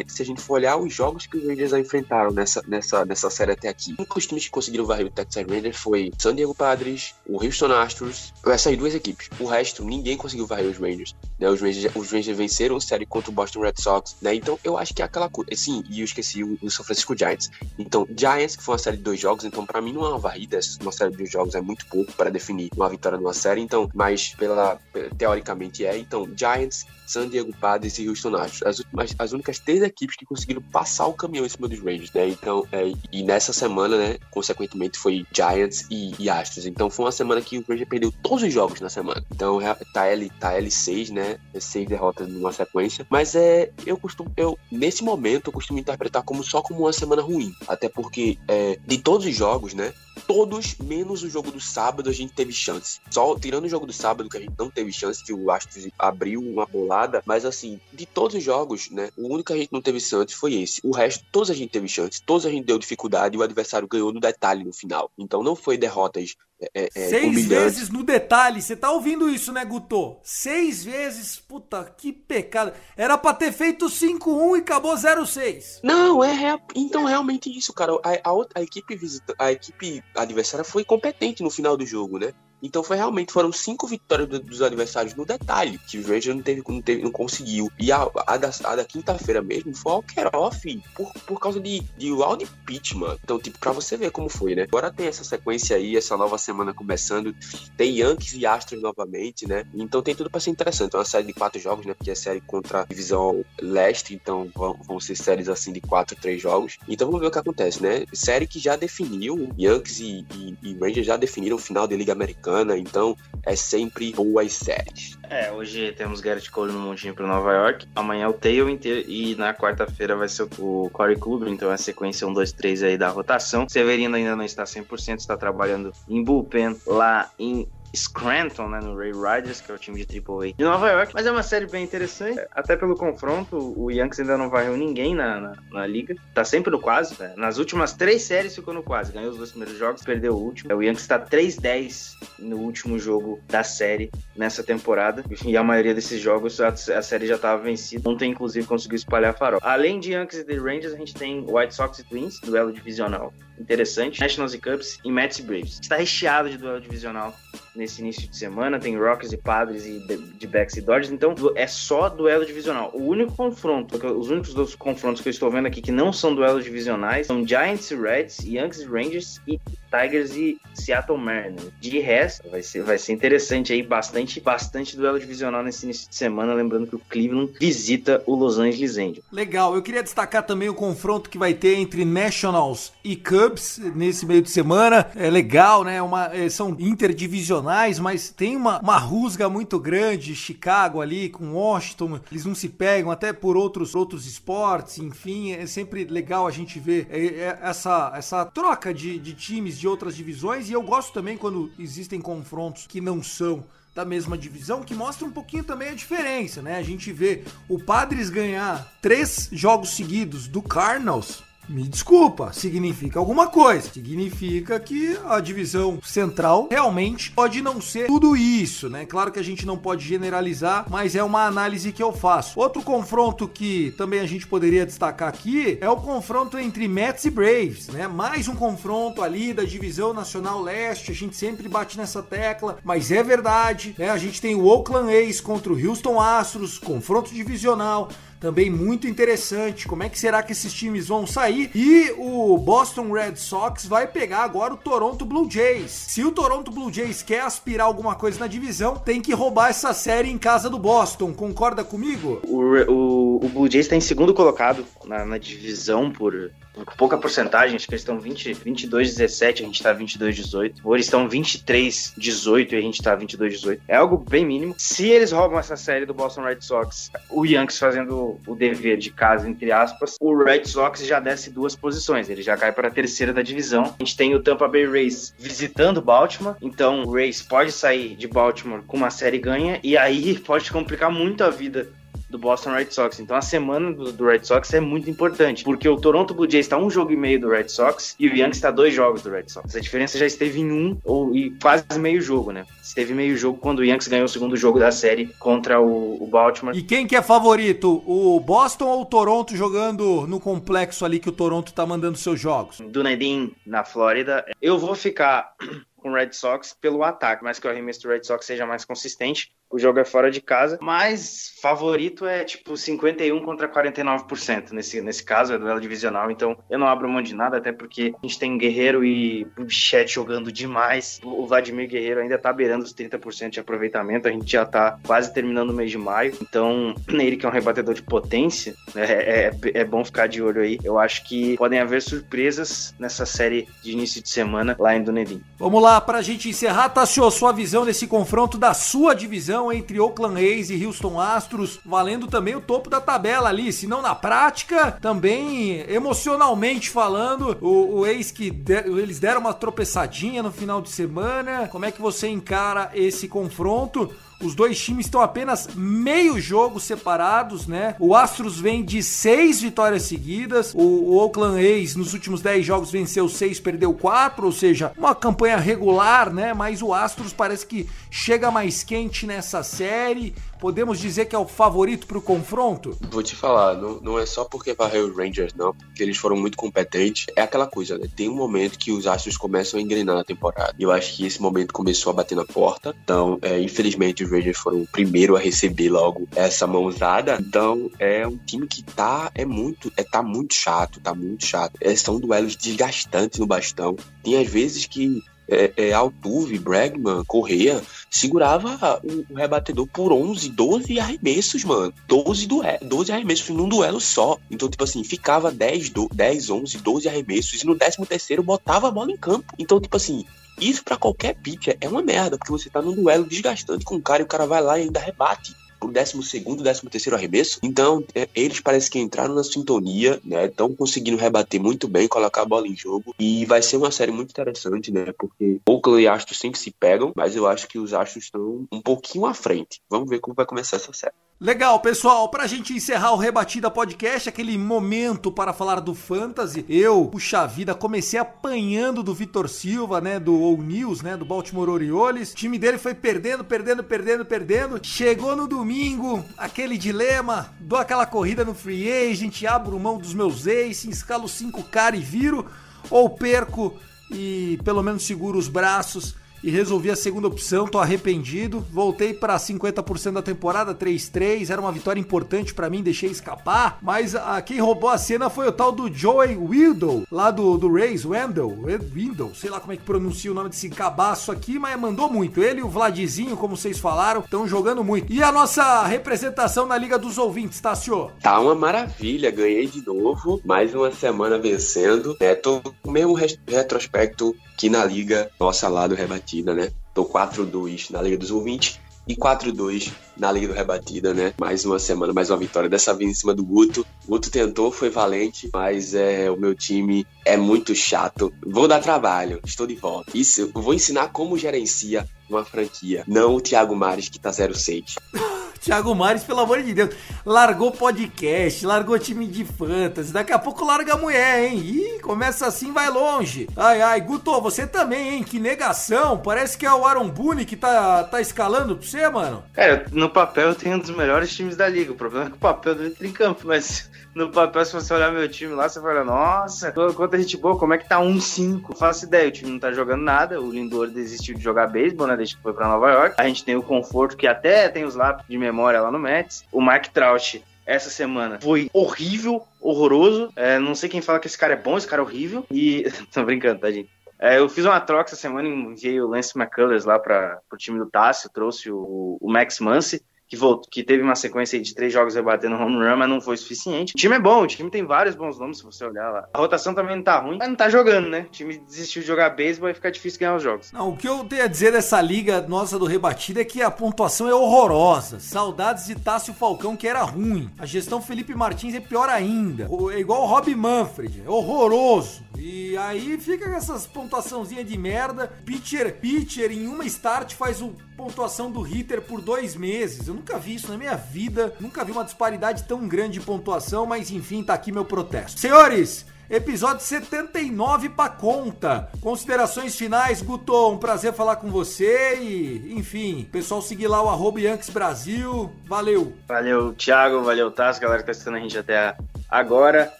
se a gente for olhar os jogos que os Rangers enfrentaram nessa, nessa, nessa série até aqui. Um dos times que conseguiram varrer o Texas Rangers foi San Diego Padres, o Houston Astros, essas duas equipes. O resto, ninguém conseguiu varrer os Rangers. Né? Os, Rangers os Rangers venceram série contra o Boston Red Sox, né? Então eu acho que é aquela coisa. Sim, e eu esqueci o, o São Francisco Giants. Então, Giants, que foi uma série de dois jogos, então para mim não é uma varrida, uma série de dois jogos é muito pouco para definir uma vitória numa série, então, mas pela teoricamente é. Então, Giants, San Diego Padres e Houston Astros. As, últimas, as únicas três equipes que conseguiram passar o caminhão em cima dos Rangers, né? Então, é, e nessa semana, né, consequentemente, foi Giants e, e, Astros. Então, foi uma semana que o Rangers perdeu todos os jogos na semana. Então, tá L, tá L6, né? Seis derrotas numa sequência. Mas é, eu costumo, eu, nesse momento, eu costumo interpretar como só como uma semana ruim. Até porque, é, de todos os jogos, né? todos, menos o jogo do sábado, a gente teve chance. Só tirando o jogo do sábado, que a gente não teve chance, que o Astros abriu uma bolada. Mas assim, de todos os jogos, né? O único que a gente não teve chance foi esse. O resto, todos a gente teve chance. Todos a gente deu dificuldade e o adversário ganhou no detalhe no final. Então não foi derrotas é, é, Seis vezes no detalhe. Você tá ouvindo isso, né, Guto? Seis vezes. Puta, que pecado. Era pra ter feito 5-1 e acabou 0-6. Não, é real... então realmente isso, cara. A, a, a, equipe visita... a equipe adversária foi competente no final do jogo, né? Então foi realmente, foram cinco vitórias do, dos adversários no detalhe, que o Rangers não teve, não teve, não conseguiu. E a, a da, da quinta-feira mesmo foi Alkeroff por, por causa de, de wild pitch, mano. Então, tipo, pra você ver como foi, né? Agora tem essa sequência aí, essa nova semana começando. Tem Yankees e Astros novamente, né? Então tem tudo pra ser interessante. É uma série de quatro jogos, né? Porque é série contra a divisão leste, então vão, vão ser séries assim de quatro, três jogos. Então vamos ver o que acontece, né? Série que já definiu, Yankees e, e, e Rangers já definiram o final da Liga Americana então é sempre boas séries. É, hoje temos Garrett Cole no montinho para Nova York, amanhã o Tail inteiro e na quarta-feira vai ser o Corey Kluber, então é a sequência 1, 2, 3 aí da rotação. Severino ainda não está 100%, está trabalhando em bullpen lá em Scranton, né, no Ray Riders, que é o time de AAA de Nova York. Mas é uma série bem interessante, até pelo confronto. O Yankees ainda não varreu ninguém na, na, na, liga, tá sempre no quase. Né? Nas últimas três séries ficou no quase, ganhou os dois primeiros jogos, perdeu o último. O Yankees tá 3-10 no último jogo da série nessa temporada, e a maioria desses jogos a, a série já estava vencida. Ontem, inclusive, conseguiu espalhar farol. Além de Yankees e The Rangers, a gente tem White Sox e Twins, duelo divisional interessante. Nationals e Cubs e Mets e Braves. Está recheado de duelo divisional nesse início de semana, tem Rockets e Padres e de Backs e Dodgers, então é só duelo divisional. O único confronto, os únicos dois confrontos que eu estou vendo aqui que não são duelos divisionais são Giants e Reds, Yankees e Rangers e Tigers e Seattle Mariners. De resto, vai ser, vai ser interessante aí, bastante, bastante duelo divisional nesse início de semana, lembrando que o Cleveland visita o Los Angeles Angels. Legal, eu queria destacar também o confronto que vai ter entre Nationals e Cubs nesse meio de semana. É legal, né? Uma, é, são interdivisionais, mas tem uma, uma rusga muito grande, Chicago ali com Washington, eles não se pegam até por outros, outros esportes, enfim, é sempre legal a gente ver é, é, essa, essa troca de, de times de outras divisões e eu gosto também quando existem confrontos que não são da mesma divisão, que mostra um pouquinho também a diferença, né? A gente vê o Padres ganhar três jogos seguidos do Cardinals me desculpa, significa alguma coisa. Significa que a divisão central realmente pode não ser tudo isso, né? Claro que a gente não pode generalizar, mas é uma análise que eu faço. Outro confronto que também a gente poderia destacar aqui é o confronto entre Mets e Braves, né? Mais um confronto ali da divisão nacional leste. A gente sempre bate nessa tecla, mas é verdade, né? A gente tem o Oakland A's contra o Houston Astros, confronto divisional também muito interessante. Como é que será que esses times vão sair? E o Boston Red Sox vai pegar agora o Toronto Blue Jays. Se o Toronto Blue Jays quer aspirar alguma coisa na divisão, tem que roubar essa série em casa do Boston. Concorda comigo? O, o, o Blue Jays está em segundo colocado na, na divisão por pouca porcentagem, acho que eles estão 20, 22, 17, a gente tá 22, 18. Ou eles estão 23, 18 e a gente tá 22, 18. É algo bem mínimo. Se eles roubam essa série do Boston Red Sox, o Yankees fazendo o dever de casa, entre aspas, o Red Sox já desce duas posições, ele já cai para a terceira da divisão. A gente tem o Tampa Bay Rays visitando Baltimore, então o Rays pode sair de Baltimore com uma série ganha e aí (laughs) pode complicar muito a vida do Boston Red Sox. Então a semana do, do, Red Sox é muito importante, porque o Toronto Blue Jays está um jogo e meio do Red Sox e o Yankees está dois jogos do Red Sox. A diferença já esteve em um ou e quase meio jogo, né? Esteve meio jogo quando o Yankees ganhou o segundo jogo da série contra o, o Baltimore. E quem que é favorito? O Boston ou o Toronto jogando no complexo ali que o Toronto tá mandando seus jogos? Dunedin, na Flórida. Eu vou ficar (clears throat) com o Red Sox pelo ataque, mas que o arremesso do Red Sox seja mais consistente. O jogo é fora de casa, mas favorito é tipo 51 contra 49% nesse, nesse caso, é duelo divisional, então eu não abro mão de nada, até porque a gente tem Guerreiro e Bichette jogando demais. O Vladimir Guerreiro ainda tá beirando os 30% de aproveitamento, a gente já tá quase terminando o mês de maio, então (clears throat) ele que é um rebatedor de potência, né, é, é, é bom ficar de olho aí. Eu acho que podem haver surpresas nessa série de início de semana lá em Dunedin. Vamos lá, pra gente encerrar, Tassio, sua visão desse confronto da sua divisão entre Oakland A's e Houston Astros, valendo também o topo da tabela ali, se não na prática, também emocionalmente falando, o, o A's que de, eles deram uma tropeçadinha no final de semana. Como é que você encara esse confronto? Os dois times estão apenas meio jogo separados, né? O Astros vem de seis vitórias seguidas. O, Oakland A's nos últimos dez jogos venceu seis, perdeu quatro, ou seja, uma campanha regular, né? Mas o Astros parece que chega mais quente nessa série. Podemos dizer que é o favorito para o confronto? Vou te falar, não, não é só porque varreu os Rangers, não, porque eles foram muito competentes. É aquela coisa, né? Tem um momento que os Astros começam a engrenar na temporada. E eu acho que esse momento começou a bater na porta. Então, é, infelizmente, os Rangers foram o primeiro a receber logo essa mãozada. Então, é um time que tá, é muito, é, tá muito chato, tá muito chato. É, são duelos desgastantes no bastão. Tem às vezes que é, é, Altuve, Bregman, Correa, segurava o, o, rebatedor por 11, 12 arremessos, mano. 12, duel 12 arremessos num duelo só. Então, tipo assim, ficava 10, do, 10 11, 12 arremessos e no 13 terceiro botava a bola em campo. Então, tipo assim, isso para qualquer pitcher é uma merda, porque você tá num duelo desgastante com o cara e o cara vai lá e ainda rebate pro 12 décimo terceiro arremesso. Então, é, eles parecem que entraram na sintonia, né? Estão conseguindo rebater muito bem, colocar a bola em jogo. E vai ser uma série muito interessante, né? Porque Oakland e Astros sempre se pegam, mas eu acho que os Astros estão um pouquinho à frente. Vamos ver como vai começar essa série. Legal, pessoal, pra gente encerrar o Rebatida Podcast, aquele momento para falar do Fantasy, eu, puxa vida, comecei apanhando do Vitor Silva, né, do All News, né, do Baltimore Orioles, o time dele foi perdendo, perdendo, perdendo, perdendo, chegou no domingo, aquele dilema, dou aquela corrida no free agent, abro mão dos meus ace, escalo 5 cara e viro, ou perco e pelo menos seguro os braços e resolvi a segunda opção, tô arrependido. Voltei para 50% da temporada, 3-3, era uma vitória importante para mim, deixei escapar, mas a, quem roubou a cena foi o tal do Joey Wendell, lá do, do Rays, Wendell, Wendell, sei lá como é que pronuncia o nome desse cabaço aqui, mas mandou muito. Ele e o Vladzinho, como vocês falaram, estão jogando muito. E a nossa representação na Liga dos Ouvintes, tá, senhor? Tá uma maravilha, ganhei de novo, mais uma semana vencendo. É, tô com o mesmo retrospecto que na Liga nossa lá do Rebatida, né? Tô 4-2 na Liga dos Ouvintes e 4-2 na Liga do Rebatida, né? Mais uma semana, mais uma vitória. Dessa vez em cima do Guto. O Guto tentou, foi valente, mas é, o meu time é muito chato. Vou dar trabalho, estou de volta. Isso, vou ensinar como gerencia uma franquia, não o Thiago Mares que tá 06. (laughs) Thiago Mares, pelo amor de Deus, largou podcast, largou time de fantasy, daqui a pouco larga a mulher, hein? Ih, começa assim, vai longe. Ai, ai, Guto, você também, hein? Que negação, parece que é o Aaron Boone que tá, tá escalando pra você, mano. Cara, no papel eu tenho um dos melhores times da liga, o problema é que o papel não entra em campo, mas no papel, se você olhar meu time lá, você vai olhar, nossa, quanta gente boa, como é que tá 1-5? Faço ideia, o time não tá jogando nada, o Lindor desistiu de jogar beisebol, né, desde que foi pra Nova York. A gente tem o conforto que até tem os lápis de memória lá no Mets. O Mike Trout essa semana foi horrível, horroroso. É, não sei quem fala que esse cara é bom, esse cara é horrível. E. (laughs) tô brincando, tá, gente? É, eu fiz uma troca essa semana enviei o Lance McCullers lá para o time do Tássio, trouxe o, o Max Muncy que, voltou, que teve uma sequência de três jogos rebatendo home run, mas não foi suficiente. O time é bom, o time tem vários bons nomes, se você olhar lá. A rotação também não tá ruim, mas não tá jogando, né? O time desistiu de jogar beisebol e fica difícil ganhar os jogos. Não, o que eu tenho a dizer dessa liga nossa do rebatida é que a pontuação é horrorosa. Saudades de Tássio Falcão, que era ruim. A gestão Felipe Martins é pior ainda. É igual o Rob Manfred, é horroroso. E aí fica com essas pontuaçãozinhas de merda. Pitcher, pitcher em uma start faz o pontuação do hitter por dois meses. Eu nunca vi isso na minha vida, nunca vi uma disparidade tão grande de pontuação, mas enfim, tá aqui meu protesto. Senhores, episódio 79 pra conta. Considerações finais, Guto, um prazer falar com você e, enfim, pessoal seguir lá o arroba Yankees Brasil. Valeu. Valeu, Thiago, valeu, Tassi, galera que tá assistindo a gente até agora.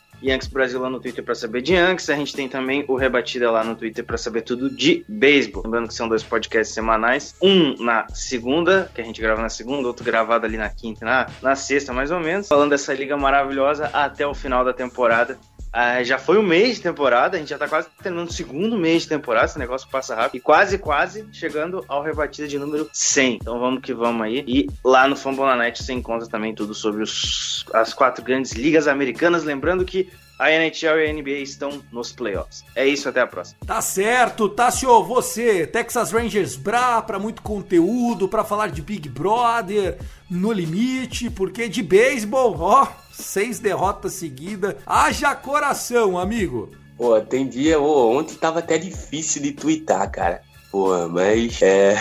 Yankees Brasil lá no Twitter para saber de Yankees. A gente tem também o Rebatida lá no Twitter para saber tudo de beisebol. Lembrando que são dois podcasts semanais. Um na segunda, que a gente grava na segunda, outro gravado ali na quinta, na, na sexta mais ou menos. Falando dessa liga maravilhosa até o final da temporada. Ah, já foi um mês de temporada, a gente já tá quase terminando o segundo mês de temporada, esse negócio passa rápido. E quase, quase chegando ao rebatida de número 100. Então vamos que vamos aí. E lá no Fambonanet você encontra também tudo sobre os, as quatro grandes ligas americanas. Lembrando que a NHL e a NBA estão nos playoffs. É isso, até a próxima. Tá certo, Tássio, você, Texas Rangers Bra, para muito conteúdo, para falar de Big Brother, no limite, porque de beisebol, ó, seis derrotas seguidas. Haja coração, amigo. Pô, tem dia, oh, ontem tava até difícil de twittar, cara. Pô, mas é.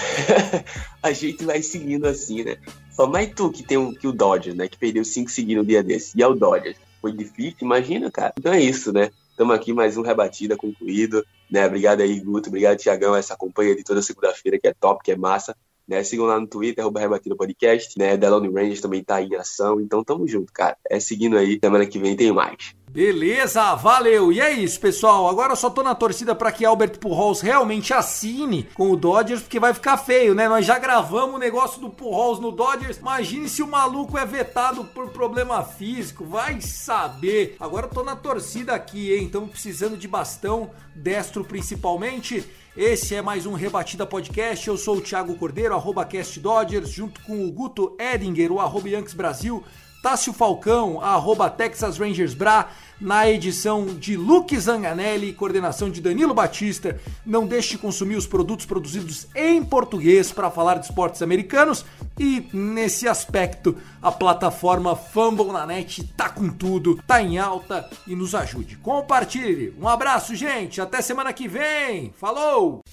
(laughs) a gente vai seguindo assim, né? Só mais tu que tem o, que o Dodgers, né? Que perdeu cinco seguidos no dia desse. E é o Dodgers. Foi difícil, imagina, cara. Então é isso, né? Estamos aqui, mais um Rebatida concluído. Né? Obrigado aí, Guto. Obrigado, Tiagão, essa companhia de toda segunda-feira, que é top, que é massa. Né? Sigam lá no Twitter, arroba Rebatida Podcast, né? Delone Rangers também tá em ação, então tamo junto, cara. É seguindo aí, semana que vem tem mais. Beleza, valeu. E é isso, pessoal. Agora eu só tô na torcida para que Albert Pujols realmente assine com o Dodgers, porque vai ficar feio, né? Nós já gravamos o negócio do Pujols no Dodgers. Imagine se o maluco é vetado por problema físico, vai saber. Agora eu tô na torcida aqui, hein? Estamos precisando de bastão, destro principalmente. Esse é mais um Rebatida Podcast. Eu sou o Thiago Cordeiro, arroba Cast Dodgers, junto com o Guto Edinger, o arroba Yankees Brasil, Tássio Falcão, arroba Texas Rangers Bra, na edição de Luke Zanganelli, coordenação de Danilo Batista. Não deixe de consumir os produtos produzidos em português para falar de esportes americanos e nesse aspecto a plataforma Fumble na net tá com tudo, tá em alta e nos ajude. Compartilhe. Um abraço, gente. Até semana que vem. Falou!